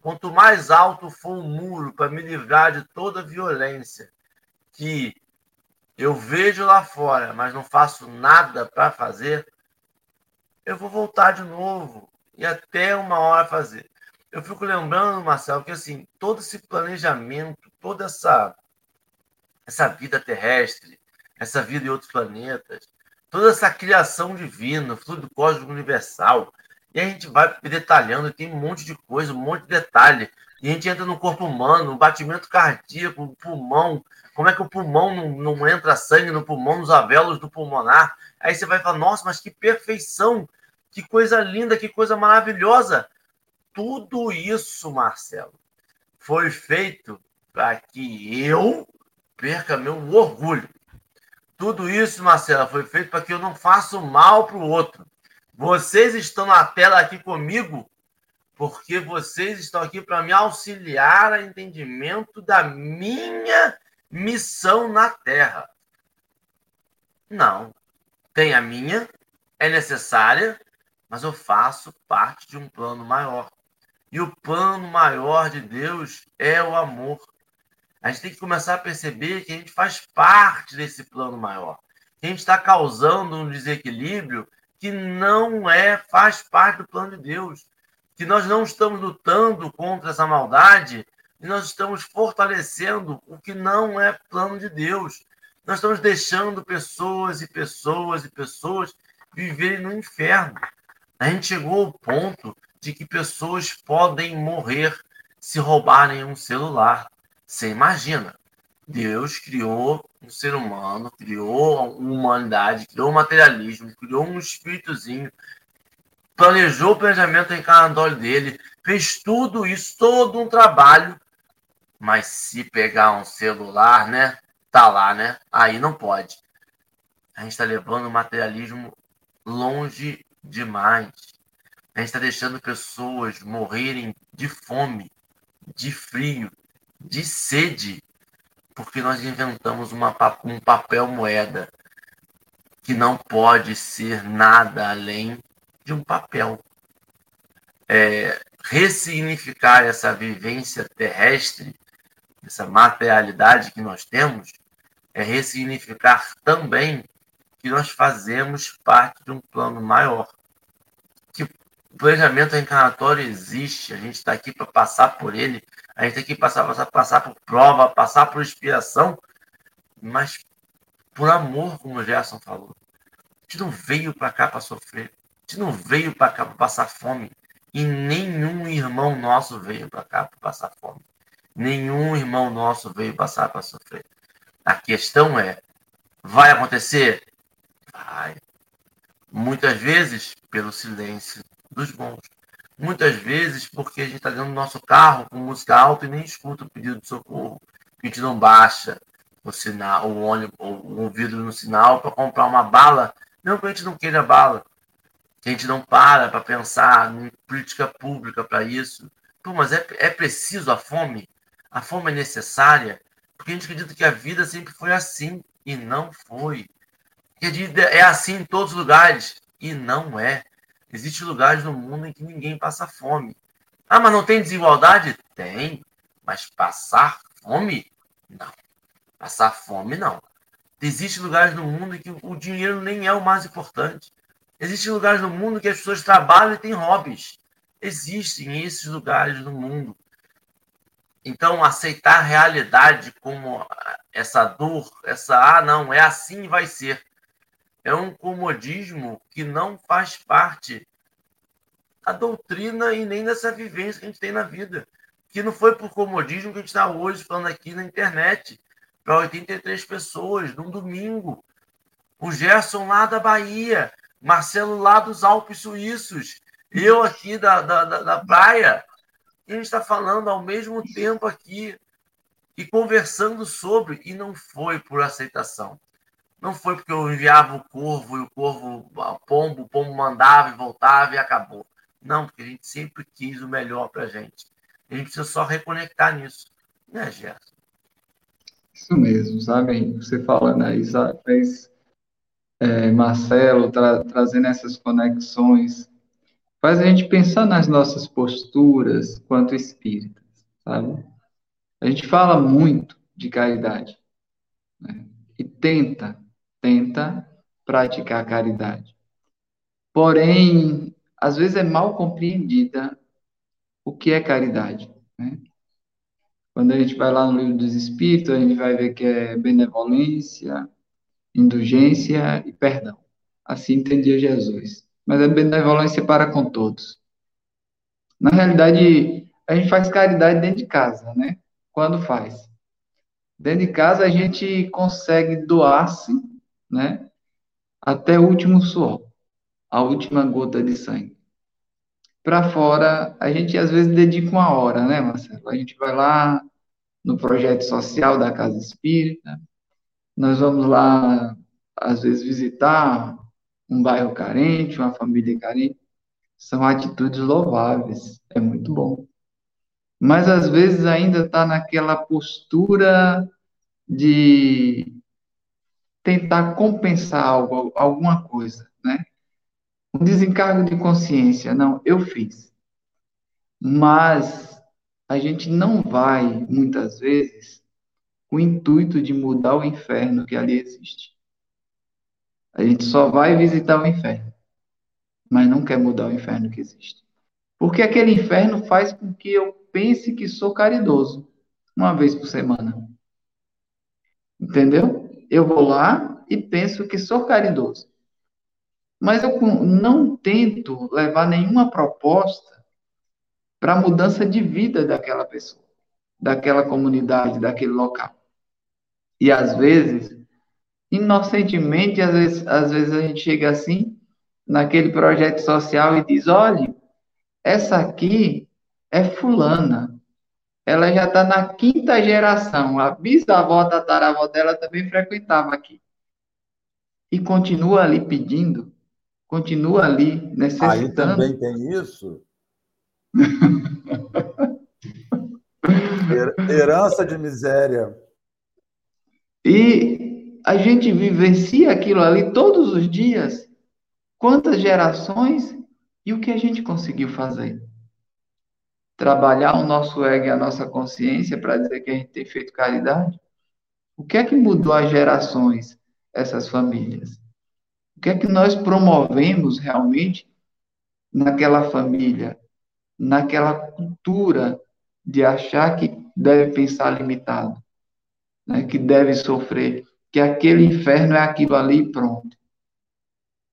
Quanto mais alto for o muro para me livrar de toda violência que eu vejo lá fora, mas não faço nada para fazer, eu vou voltar de novo e até uma hora fazer eu fico lembrando, Marcelo, que assim, todo esse planejamento, toda essa, essa vida terrestre, essa vida em outros planetas, toda essa criação divina, fluido cósmico universal, e a gente vai detalhando, tem um monte de coisa, um monte de detalhe. E a gente entra no corpo humano, batimento cardíaco, pulmão, como é que o pulmão não, não entra sangue no pulmão, nos avelos do pulmonar. Aí você vai falar, nossa, mas que perfeição, que coisa linda, que coisa maravilhosa tudo isso, Marcelo, foi feito para que eu perca meu orgulho. Tudo isso, Marcelo, foi feito para que eu não faça mal para o outro. Vocês estão na tela aqui comigo porque vocês estão aqui para me auxiliar a entendimento da minha missão na Terra. Não. Tem a minha, é necessária, mas eu faço parte de um plano maior. E o plano maior de Deus é o amor. A gente tem que começar a perceber que a gente faz parte desse plano maior. Que a gente está causando um desequilíbrio que não é, faz parte do plano de Deus. Que nós não estamos lutando contra essa maldade e nós estamos fortalecendo o que não é plano de Deus. Nós estamos deixando pessoas e pessoas e pessoas viverem no inferno. A gente chegou ao ponto de que pessoas podem morrer se roubarem um celular. Você imagina? Deus criou um ser humano, criou uma humanidade, criou o materialismo, criou um espíritozinho, planejou o planejamento encarnatório dele, fez tudo isso, todo um trabalho. Mas se pegar um celular, né? Tá lá, né? Aí não pode. A gente está levando o materialismo longe demais. A gente está deixando pessoas morrerem de fome, de frio, de sede, porque nós inventamos uma, um papel moeda que não pode ser nada além de um papel. É, ressignificar essa vivência terrestre, essa materialidade que nós temos, é ressignificar também que nós fazemos parte de um plano maior. O planejamento reencarnatório existe, a gente está aqui para passar por ele, a gente tem que passar, passar, passar por prova, passar por expiação, mas por amor, como o Gerson falou. A gente não veio para cá para sofrer, a gente não veio para cá para passar fome. E nenhum irmão nosso veio para cá para passar fome. Nenhum irmão nosso veio passar para sofrer. A questão é: vai acontecer? Vai. Muitas vezes pelo silêncio dos bons. Muitas vezes porque a gente está dentro do nosso carro com música alta e nem escuta o pedido de socorro. A gente não baixa o sinal, o ônibus, o vidro no sinal para comprar uma bala, não que a gente não queira bala, que a gente não para para pensar em política pública para isso. Pô, mas é, é preciso a fome? A fome é necessária? Porque a gente acredita que a vida sempre foi assim e não foi. Que vida é assim em todos os lugares e não é. Existem lugares no mundo em que ninguém passa fome. Ah, mas não tem desigualdade? Tem. Mas passar fome? Não. Passar fome, não. Existem lugares no mundo em que o dinheiro nem é o mais importante. Existem lugares no mundo que as pessoas trabalham e têm hobbies. Existem esses lugares no mundo. Então, aceitar a realidade como essa dor, essa, ah, não, é assim vai ser, é um comodismo que não faz parte da doutrina e nem dessa vivência que a gente tem na vida. Que não foi por comodismo que a gente está hoje falando aqui na internet para 83 pessoas, num domingo. O Gerson lá da Bahia, Marcelo lá dos Alpes Suíços, eu aqui da, da, da, da praia. E a gente está falando ao mesmo tempo aqui e conversando sobre, e não foi por aceitação. Não foi porque eu enviava o corvo e o corvo, o pombo, o pombo mandava e voltava e acabou. Não, porque a gente sempre quis o melhor para a gente. A gente precisa só reconectar nisso. Né, Gerson? Isso mesmo, sabe? Você falando aí, sabe? É, Marcelo, tra trazendo essas conexões, faz a gente pensar nas nossas posturas quanto espíritas, sabe? A gente fala muito de caridade né? e tenta, tenta praticar caridade. Porém, às vezes é mal compreendida o que é caridade. Né? Quando a gente vai lá no livro dos Espíritos, a gente vai ver que é benevolência, indulgência e perdão. Assim entendia Jesus. Mas é benevolência para com todos. Na realidade, a gente faz caridade dentro de casa, né? Quando faz? Dentro de casa a gente consegue doar-se, né? Até o último suor, a última gota de sangue. Para fora, a gente às vezes dedica uma hora, né, Marcelo? A gente vai lá no projeto social da Casa Espírita, nós vamos lá, às vezes, visitar um bairro carente, uma família carente. São atitudes louváveis, é muito bom. Mas, às vezes, ainda está naquela postura de tentar compensar algo, alguma coisa, né? Um desencargo de consciência. Não, eu fiz. Mas a gente não vai, muitas vezes, o intuito de mudar o inferno que ali existe. A gente só vai visitar o inferno, mas não quer mudar o inferno que existe. Porque aquele inferno faz com que eu pense que sou caridoso, uma vez por semana. Entendeu? Eu vou lá e penso que sou caridoso. Mas eu não tento levar nenhuma proposta para a mudança de vida daquela pessoa, daquela comunidade, daquele local. E às vezes, inocentemente, às vezes, às vezes a gente chega assim, naquele projeto social e diz: olha, essa aqui é fulana. Ela já está na quinta geração. A bisavó da taravó dela também frequentava aqui. E continua ali pedindo, continua ali necessitando. Aí também tem isso? Herança de miséria. E a gente vivencia aquilo ali todos os dias. Quantas gerações e o que a gente conseguiu fazer? Trabalhar o nosso ego e a nossa consciência para dizer que a gente tem feito caridade? O que é que mudou as gerações, essas famílias? O que é que nós promovemos realmente naquela família, naquela cultura de achar que deve pensar limitado, né? que deve sofrer, que aquele inferno é aquilo ali e pronto.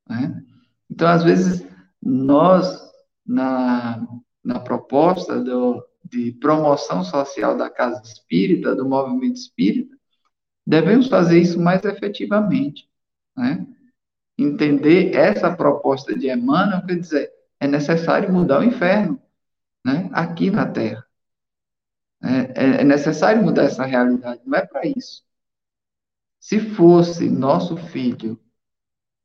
Né? Então, às vezes, nós, na, na proposta do, de promoção social da casa espírita, do movimento espírita, devemos fazer isso mais efetivamente. Né? Entender essa proposta de Emmanuel, quer dizer, é necessário mudar o inferno né? aqui na Terra. É, é, é necessário mudar essa realidade, não é para isso. Se fosse nosso filho,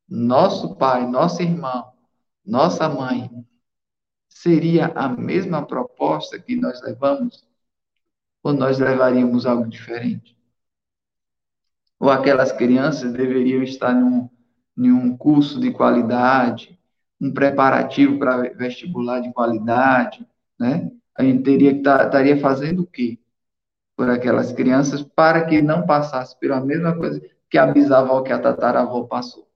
nosso pai, nosso irmão, nossa mãe, seria a mesma proposta que nós levamos? Ou nós levaríamos algo diferente? Ou aquelas crianças deveriam estar em um curso de qualidade, um preparativo para vestibular de qualidade, né? A gente teria que tá, estaria fazendo o quê por aquelas crianças para que não passasse pela mesma coisa que a bisavó, que a tataravó passou.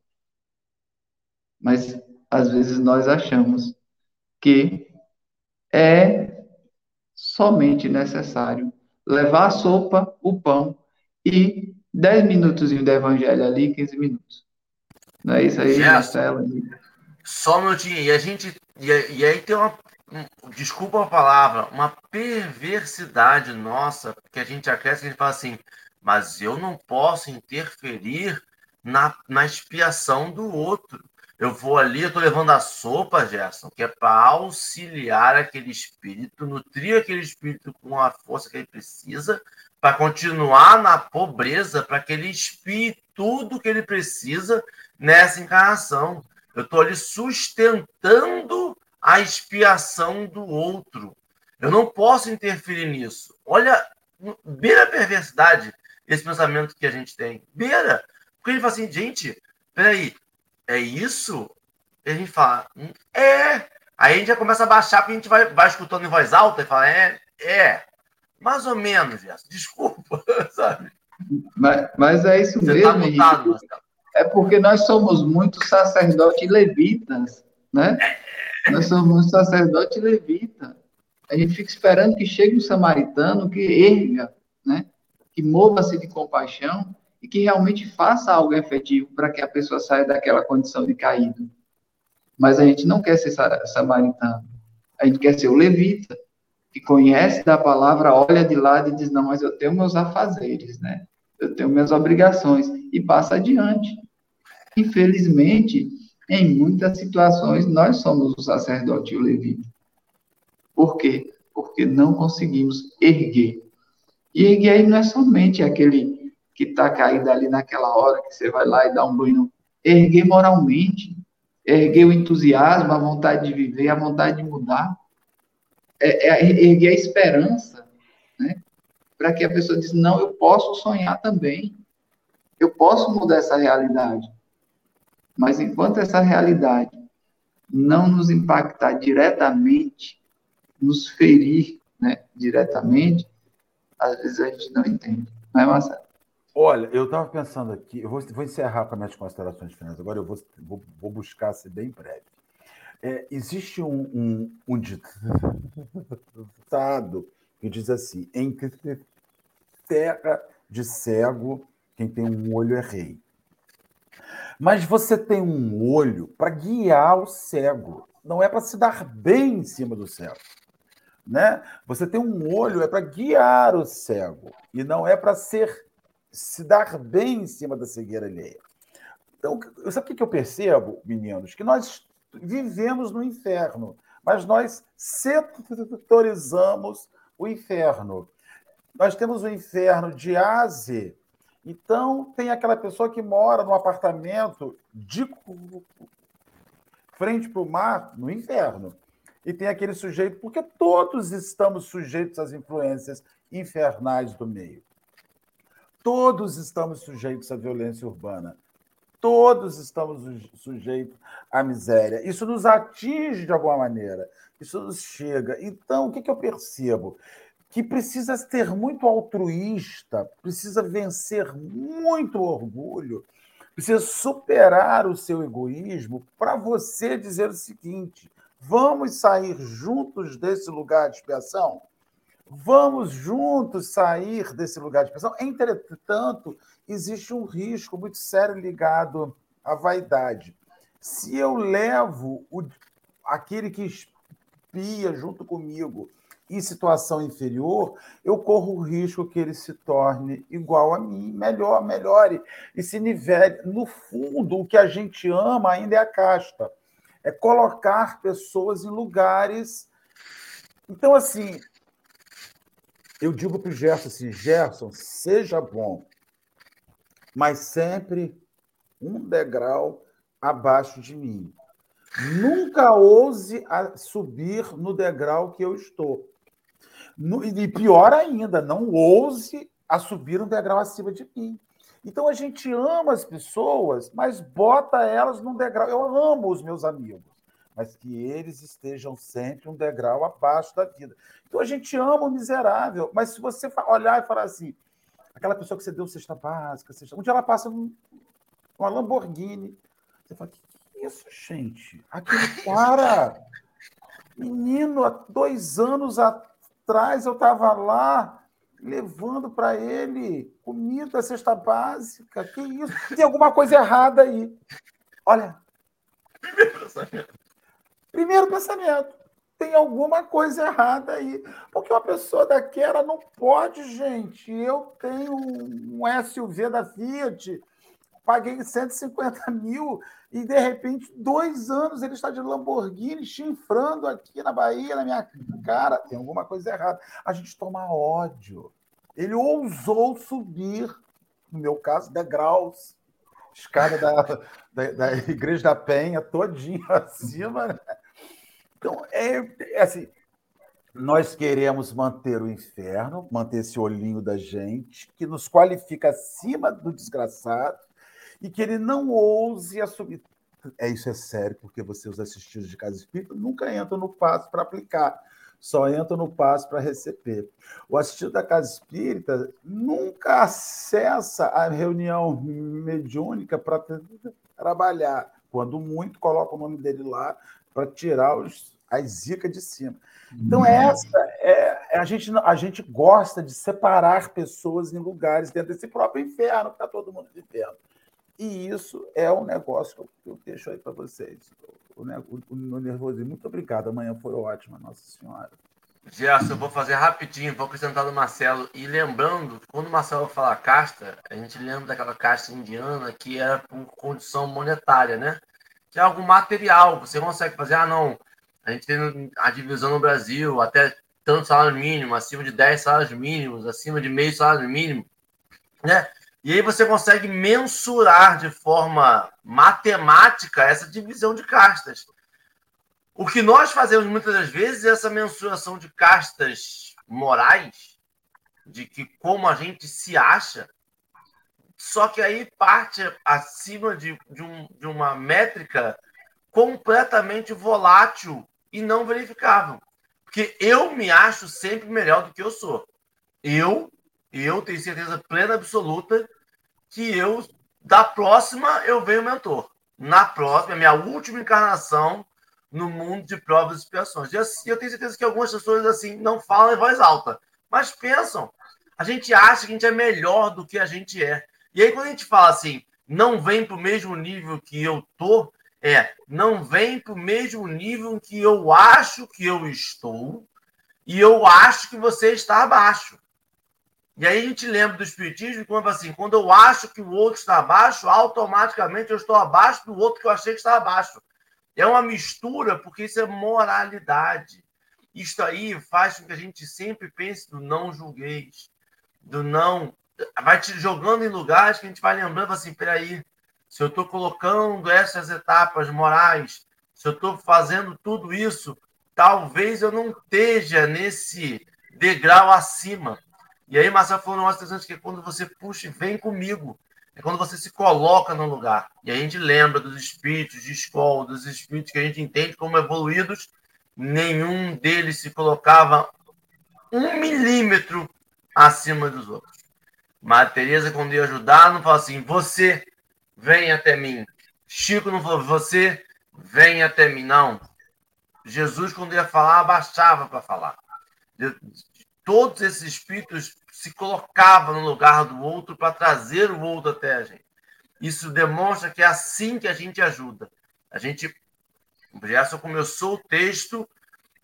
Mas às vezes nós achamos que é somente necessário levar a sopa, o pão e 10 minutos do evangelho ali, 15 minutos. Não é isso aí, Marcelo? Só um minutinho. E a gente. E, e aí tem uma. Um, desculpa a palavra, uma perversidade nossa, que a gente acresce, a gente fala assim, mas eu não posso interferir na, na expiação do outro. Eu vou ali, eu estou levando a sopa, Gerson, que é para auxiliar aquele espírito, nutrir aquele espírito com a força que ele precisa, para continuar na pobreza, para que ele espie tudo que ele precisa nessa encarnação. Eu estou ali sustentando a expiação do outro. Eu não posso interferir nisso. Olha, beira a perversidade esse pensamento que a gente tem. Beira. Porque ele fala assim, gente, peraí, é isso? E a gente fala, hum, é. Aí a gente já começa a baixar, porque a gente vai, vai escutando em voz alta e fala, é, é. Mais ou menos, Desculpa, sabe? Mas, mas é isso Você tá mesmo. Tá mutado, é porque nós somos muito sacerdotes levitas, né? Nós somos muito sacerdotes levitas. A gente fica esperando que chegue um samaritano que erga, né? Que mova-se de compaixão e que realmente faça algo efetivo para que a pessoa saia daquela condição de caído. Mas a gente não quer ser samaritano. A gente quer ser o levita, que conhece da palavra, olha de lado e diz: Não, mas eu tenho meus afazeres, né? Eu tenho minhas obrigações. E passa adiante. Infelizmente, em muitas situações, nós somos o sacerdote e o levita. Por quê? Porque não conseguimos erguer. E erguer não é somente aquele que está caído ali naquela hora que você vai lá e dá um banho. Erguer moralmente, erguer o entusiasmo, a vontade de viver, a vontade de mudar. É, é erguer a esperança, né? Para que a pessoa diz, não, eu posso sonhar também. Eu posso mudar essa realidade. Mas enquanto essa realidade não nos impactar diretamente, nos ferir né, diretamente, às vezes a gente não entende. Não é, Marcelo? Olha, eu estava pensando aqui, eu vou, vou, encerrar com as minhas considerações finais, agora eu vou, vou, vou buscar ser bem breve. É, existe um, um, um ditado que diz assim: em terra de cego, quem tem um olho é rei. Mas você tem um olho para guiar o cego, não é para se dar bem em cima do cego. Né? Você tem um olho é para guiar o cego e não é para ser se dar bem em cima da cegueira alheia. Então, sabe o que eu percebo, meninos? Que nós vivemos no inferno, mas nós setorizamos o inferno. Nós temos o inferno de A a Z, então, tem aquela pessoa que mora num apartamento de frente para o mar, no inferno. E tem aquele sujeito, porque todos estamos sujeitos às influências infernais do meio. Todos estamos sujeitos à violência urbana. Todos estamos sujeitos à miséria. Isso nos atinge de alguma maneira. Isso nos chega. Então, o que, eu percebo? Que precisa ser muito altruísta, precisa vencer muito orgulho, precisa superar o seu egoísmo para você dizer o seguinte: vamos sair juntos desse lugar de expiação? Vamos juntos sair desse lugar de expiação? Entretanto, existe um risco muito sério ligado à vaidade. Se eu levo o, aquele que espia junto comigo em situação inferior, eu corro o risco que ele se torne igual a mim, melhor, melhore e se nivele. No fundo, o que a gente ama ainda é a casta, é colocar pessoas em lugares. Então, assim, eu digo para o Gerson assim: Gerson, seja bom, mas sempre um degrau abaixo de mim. Nunca ouse subir no degrau que eu estou. E pior ainda, não ouse a subir um degrau acima de mim. Então a gente ama as pessoas, mas bota elas num degrau. Eu amo os meus amigos, mas que eles estejam sempre um degrau abaixo da vida. Então a gente ama o miserável, mas se você olhar e falar assim, aquela pessoa que você deu cesta básica, cesta... um dia ela passa uma Lamborghini, você fala, que isso, gente? Aquele cara, menino, há dois anos atrás eu estava lá levando para ele comida, cesta básica. Que isso? Tem alguma coisa errada aí. Olha. Primeiro pensamento. Primeiro pensamento. Tem alguma coisa errada aí. Porque uma pessoa daquela não pode, gente. Eu tenho um SUV da Fiat paguei 150 mil e, de repente, dois anos ele está de Lamborghini chinfrando aqui na Bahia, na minha cara. Tem alguma coisa errada. A gente toma ódio. Ele ousou subir, no meu caso, degraus, escada da, da, da Igreja da Penha, todinho acima. Então, é, é assim, nós queremos manter o inferno, manter esse olhinho da gente, que nos qualifica acima do desgraçado, e que ele não ouse assumir. É isso é sério, porque você, os assistidos de casa espírita, nunca entram no passo para aplicar, só entram no passo para receber. O assistido da casa espírita nunca acessa a reunião mediúnica para trabalhar. Quando muito, coloca o nome dele lá para tirar os, as zicas de cima. Então, essa é, é, a, gente, a gente gosta de separar pessoas em lugares dentro desse próprio inferno, que está todo mundo vivendo. E isso é um negócio que eu, deixo aí para vocês. O, o, o nervosismo. Muito obrigado. Amanhã foi ótima, Nossa Senhora. Gerson, eu vou fazer rapidinho, vou acrescentar do Marcelo. E lembrando, quando o Marcelo fala casta, a gente lembra daquela casta indiana que era por condição monetária, né? Que é algo material. Você consegue fazer, ah, não, a gente tem a divisão no Brasil, até tanto salário mínimo, acima de 10 salários mínimos, acima de meio salário mínimo, né? E aí você consegue mensurar de forma matemática essa divisão de castas. O que nós fazemos muitas das vezes é essa mensuração de castas morais, de que como a gente se acha, só que aí parte acima de, de, um, de uma métrica completamente volátil e não verificável. Porque eu me acho sempre melhor do que eu sou. Eu eu tenho certeza plena absoluta que eu, da próxima, eu venho mentor. Na próxima, minha última encarnação no mundo de provas e expiações. E eu tenho certeza que algumas pessoas assim não falam em voz alta, mas pensam. A gente acha que a gente é melhor do que a gente é. E aí, quando a gente fala assim, não vem para o mesmo nível que eu tô, é, não vem para o mesmo nível que eu acho que eu estou, e eu acho que você está abaixo. E aí a gente lembra do Espiritismo quando assim, quando eu acho que o outro está abaixo, automaticamente eu estou abaixo do outro que eu achei que está abaixo. É uma mistura, porque isso é moralidade. Isto aí faz com que a gente sempre pense do não julgueis, do não. Vai te jogando em lugares que a gente vai lembrando assim: peraí, se eu estou colocando essas etapas morais, se eu estou fazendo tudo isso, talvez eu não esteja nesse degrau acima. E aí, Marcelo falou um negócio interessante que é quando você puxa e vem comigo. É quando você se coloca no lugar. E a gente lembra dos espíritos de escola, dos espíritos que a gente entende como evoluídos, nenhum deles se colocava um milímetro acima dos outros. Mas Teresa, quando ia ajudar, não falou assim, você vem até mim. Chico não falou, você vem até mim. Não. Jesus, quando ia falar, abaixava para falar. Todos esses espíritos se colocavam no lugar do outro para trazer o outro até a gente. Isso demonstra que é assim que a gente ajuda. A gente. O Gerson começou o texto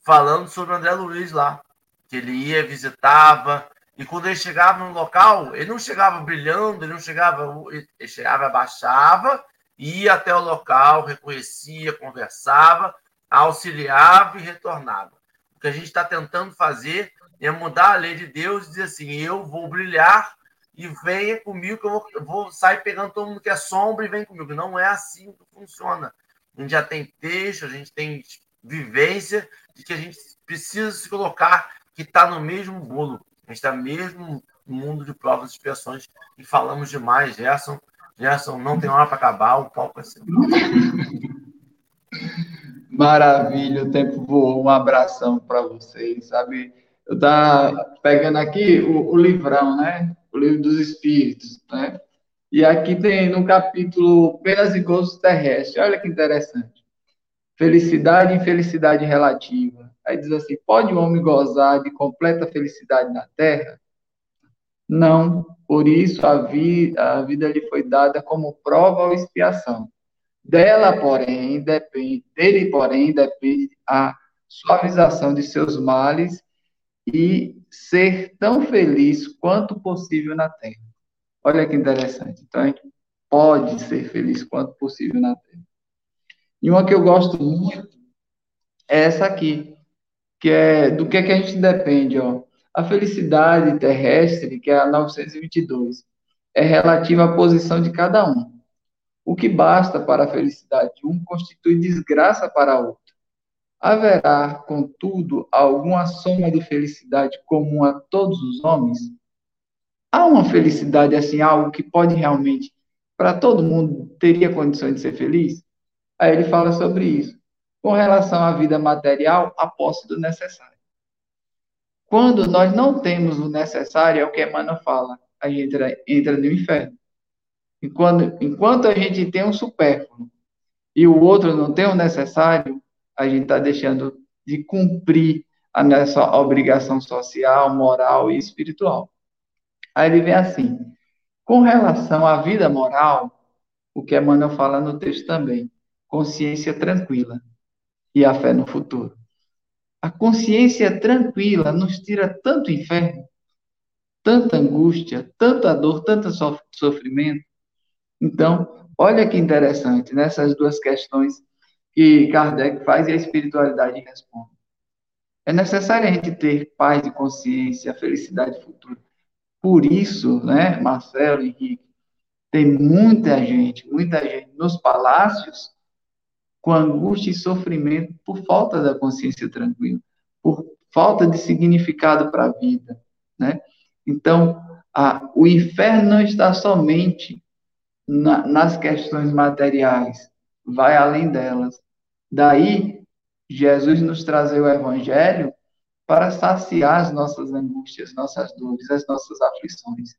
falando sobre André Luiz lá, que ele ia, visitava, e quando ele chegava no local, ele não chegava brilhando, ele não chegava, ele chegava, abaixava, ia até o local, reconhecia, conversava, auxiliava e retornava. O que a gente está tentando fazer é mudar a lei de Deus e dizer assim: eu vou brilhar e venha comigo, que eu vou, eu vou sair pegando todo mundo que é sombra e vem comigo. Não é assim que funciona. A gente já tem texto, a gente tem vivência de que a gente precisa se colocar que está no mesmo bolo. A gente está mesmo no mundo de provas e expiações e falamos demais, Gerson. Gerson, não tem hora para acabar, o palco é seu. Maravilha, o tempo voou. Um abração para vocês, sabe? Eu tá pegando aqui o, o, livrão, né? O livro dos Espíritos, né? E aqui tem no capítulo Penas e Gozos Terrestres. Olha que interessante. Felicidade e infelicidade relativa. Aí diz assim: pode o homem gozar de completa felicidade na terra? Não, por isso a, vi, a vida lhe foi dada como prova ou expiação. Dela, porém, depende, dele, porém, depende a suavização de seus males e ser tão feliz quanto possível na terra. Olha que interessante. Então, a gente pode ser feliz quanto possível na terra. E uma que eu gosto muito é essa aqui que é do que, é que a gente depende, ó. A felicidade terrestre, que é a 922, é relativa à posição de cada um. O que basta para a felicidade de um constitui desgraça para outro. Haverá, contudo, alguma soma de felicidade comum a todos os homens? Há uma felicidade assim, algo que pode realmente, para todo mundo, teria condições de ser feliz? Aí ele fala sobre isso com relação à vida material, a posse do necessário. Quando nós não temos o necessário, é o que Emmanuel fala, a gente entra, entra no inferno. Enquanto, enquanto a gente tem um supérfluo e o outro não tem o necessário, a gente está deixando de cumprir a nossa obrigação social, moral e espiritual. Aí ele vem assim: com relação à vida moral, o que Emmanuel fala no texto também, consciência tranquila e a fé no futuro. A consciência tranquila nos tira tanto inferno, tanta angústia, tanta dor, tanto sofrimento. Então, olha que interessante nessas duas questões que Kardec faz e a espiritualidade responde. É necessário a gente ter paz e consciência, felicidade futura. Por isso, né, Marcelo, Henrique, tem muita gente, muita gente nos palácios com angústia e sofrimento por falta da consciência tranquila, por falta de significado para a vida, né? Então, a, o inferno não está somente na, nas questões materiais, vai além delas. Daí, Jesus nos trazer o evangelho para saciar as nossas angústias, nossas dores, as nossas aflições.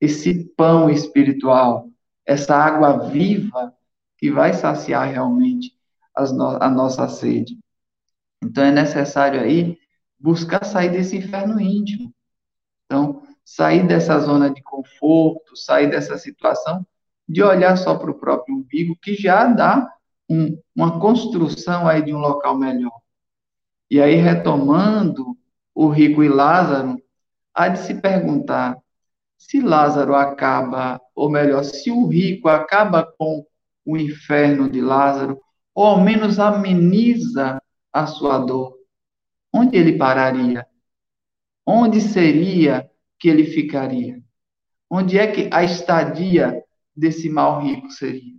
Esse pão espiritual, essa água viva que vai saciar realmente no a nossa sede. Então é necessário aí buscar sair desse inferno íntimo. Então, sair dessa zona de conforto, sair dessa situação de olhar só para o próprio umbigo, que já dá um, uma construção aí de um local melhor. E aí, retomando o rico e Lázaro, há de se perguntar se Lázaro acaba, ou melhor, se o rico acaba com o inferno de Lázaro, ou ao menos ameniza a sua dor, onde ele pararia? Onde seria que ele ficaria? Onde é que a estadia desse mal rico seria?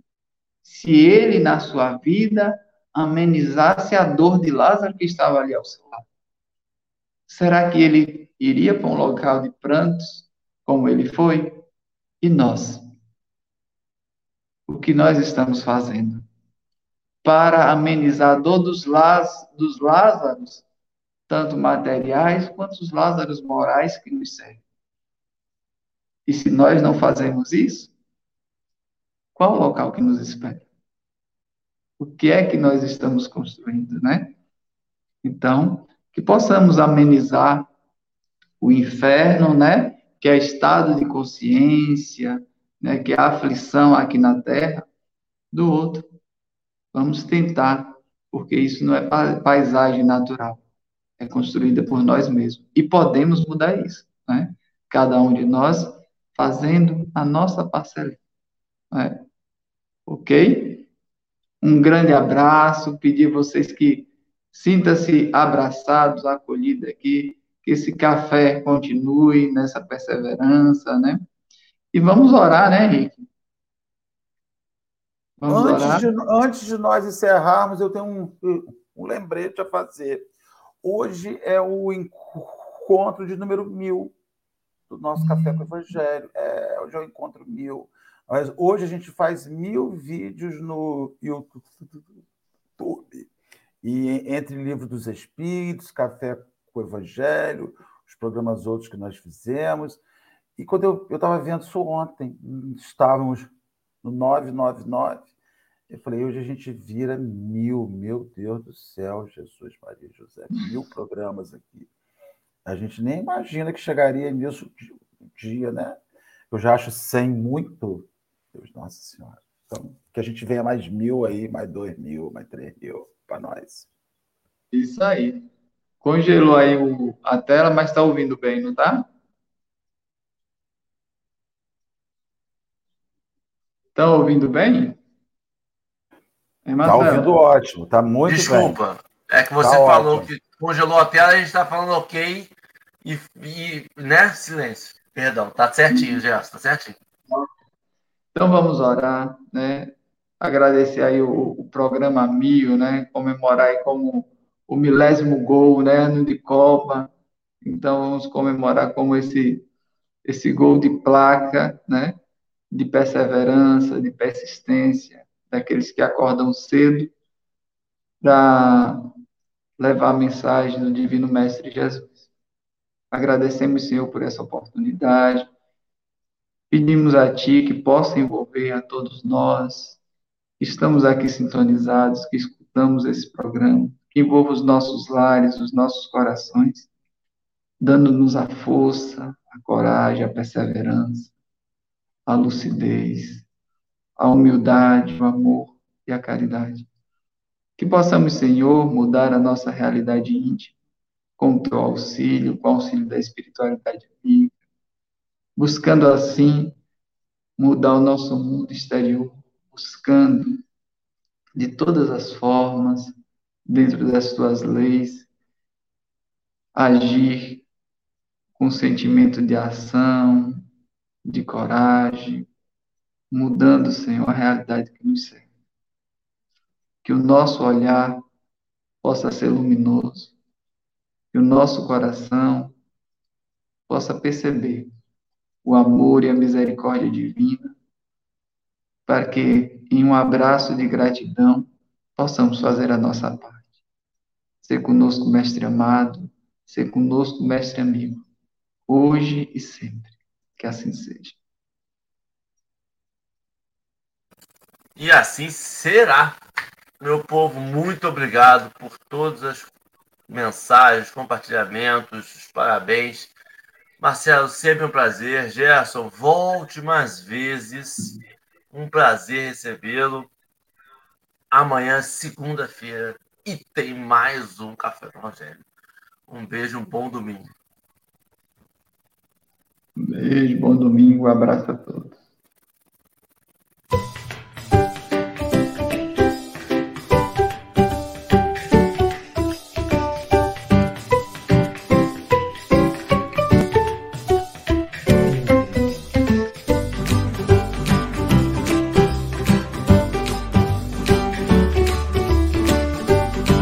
Se ele, na sua vida, amenizasse a dor de Lázaro que estava ali ao seu lado. Será que ele iria para um local de prantos, como ele foi? E nós? O que nós estamos fazendo? Para amenizar dor dos, Laz, dos Lázaros, tanto materiais quanto os Lázaros morais que nos servem. E se nós não fazemos isso, qual o local que nos espera? O que é que nós estamos construindo, né? Então, que possamos amenizar o inferno, né? Que é estado de consciência, né? Que é a aflição aqui na terra do outro. Vamos tentar, porque isso não é paisagem natural, é construída por nós mesmos e podemos mudar isso, né? Cada um de nós fazendo a nossa parcela. Né? Ok? Um grande abraço, pedir a vocês que sinta-se abraçados, acolhidos aqui, que esse café continue nessa perseverança, né? E vamos orar, né, Henrique? Vamos antes, orar. De, antes de nós encerrarmos, eu tenho um, um lembrete a fazer. Hoje é o encontro de número mil do nosso Café com o Evangelho. É, hoje é o encontro mil. Mas hoje a gente faz mil vídeos no YouTube. E entre Livro dos Espíritos, Café com o Evangelho, os programas outros que nós fizemos. E quando eu estava vendo isso ontem, estávamos no 999, eu falei, hoje a gente vira mil, meu Deus do céu, Jesus, Maria José, mil programas aqui. A gente nem imagina que chegaria nisso um dia, né? Eu já acho 100 muito. Deus, Nossa Senhora. Então, que a gente venha mais mil aí, mais dois mil, mais três mil para nós. Isso aí. Congelou aí o, a tela, mas está ouvindo bem, não tá? Está ouvindo bem? Está ouvindo ótimo, está muito Desculpa, bem. é que você tá falou ótimo. que congelou a tela, a gente está falando ok e, e, né, silêncio. Perdão, tá certinho, Gerson, tá certinho. Então vamos orar, né? Agradecer aí o, o programa Mil, né? Comemorar aí como o milésimo gol, né? Ano de Copa. Então vamos comemorar como esse esse gol de placa, né? De perseverança, de persistência, daqueles que acordam cedo para levar a mensagem do Divino Mestre Jesus. Agradecemos, Senhor, por essa oportunidade Pedimos a Ti que possa envolver a todos nós que estamos aqui sintonizados, que escutamos esse programa, que envolva os nossos lares, os nossos corações, dando-nos a força, a coragem, a perseverança, a lucidez, a humildade, o amor e a caridade. Que possamos, Senhor, mudar a nossa realidade íntima com o teu auxílio, com o auxílio da espiritualidade amiga, buscando assim mudar o nosso mundo exterior, buscando de todas as formas, dentro das tuas leis, agir com sentimento de ação, de coragem, mudando, Senhor, a realidade que nos serve. Que o nosso olhar possa ser luminoso, que o nosso coração possa perceber o amor e a misericórdia divina, para que, em um abraço de gratidão, possamos fazer a nossa parte. Ser conosco, Mestre amado, ser conosco, Mestre amigo, hoje e sempre. Que assim seja. E assim será. Meu povo, muito obrigado por todas as mensagens, compartilhamentos, parabéns. Marcelo, sempre um prazer. Gerson, volte mais vezes. Um prazer recebê-lo. Amanhã, segunda-feira, e tem mais um Café com Rogério. Um beijo, um bom domingo. Beijo, bom domingo, um abraço a todos.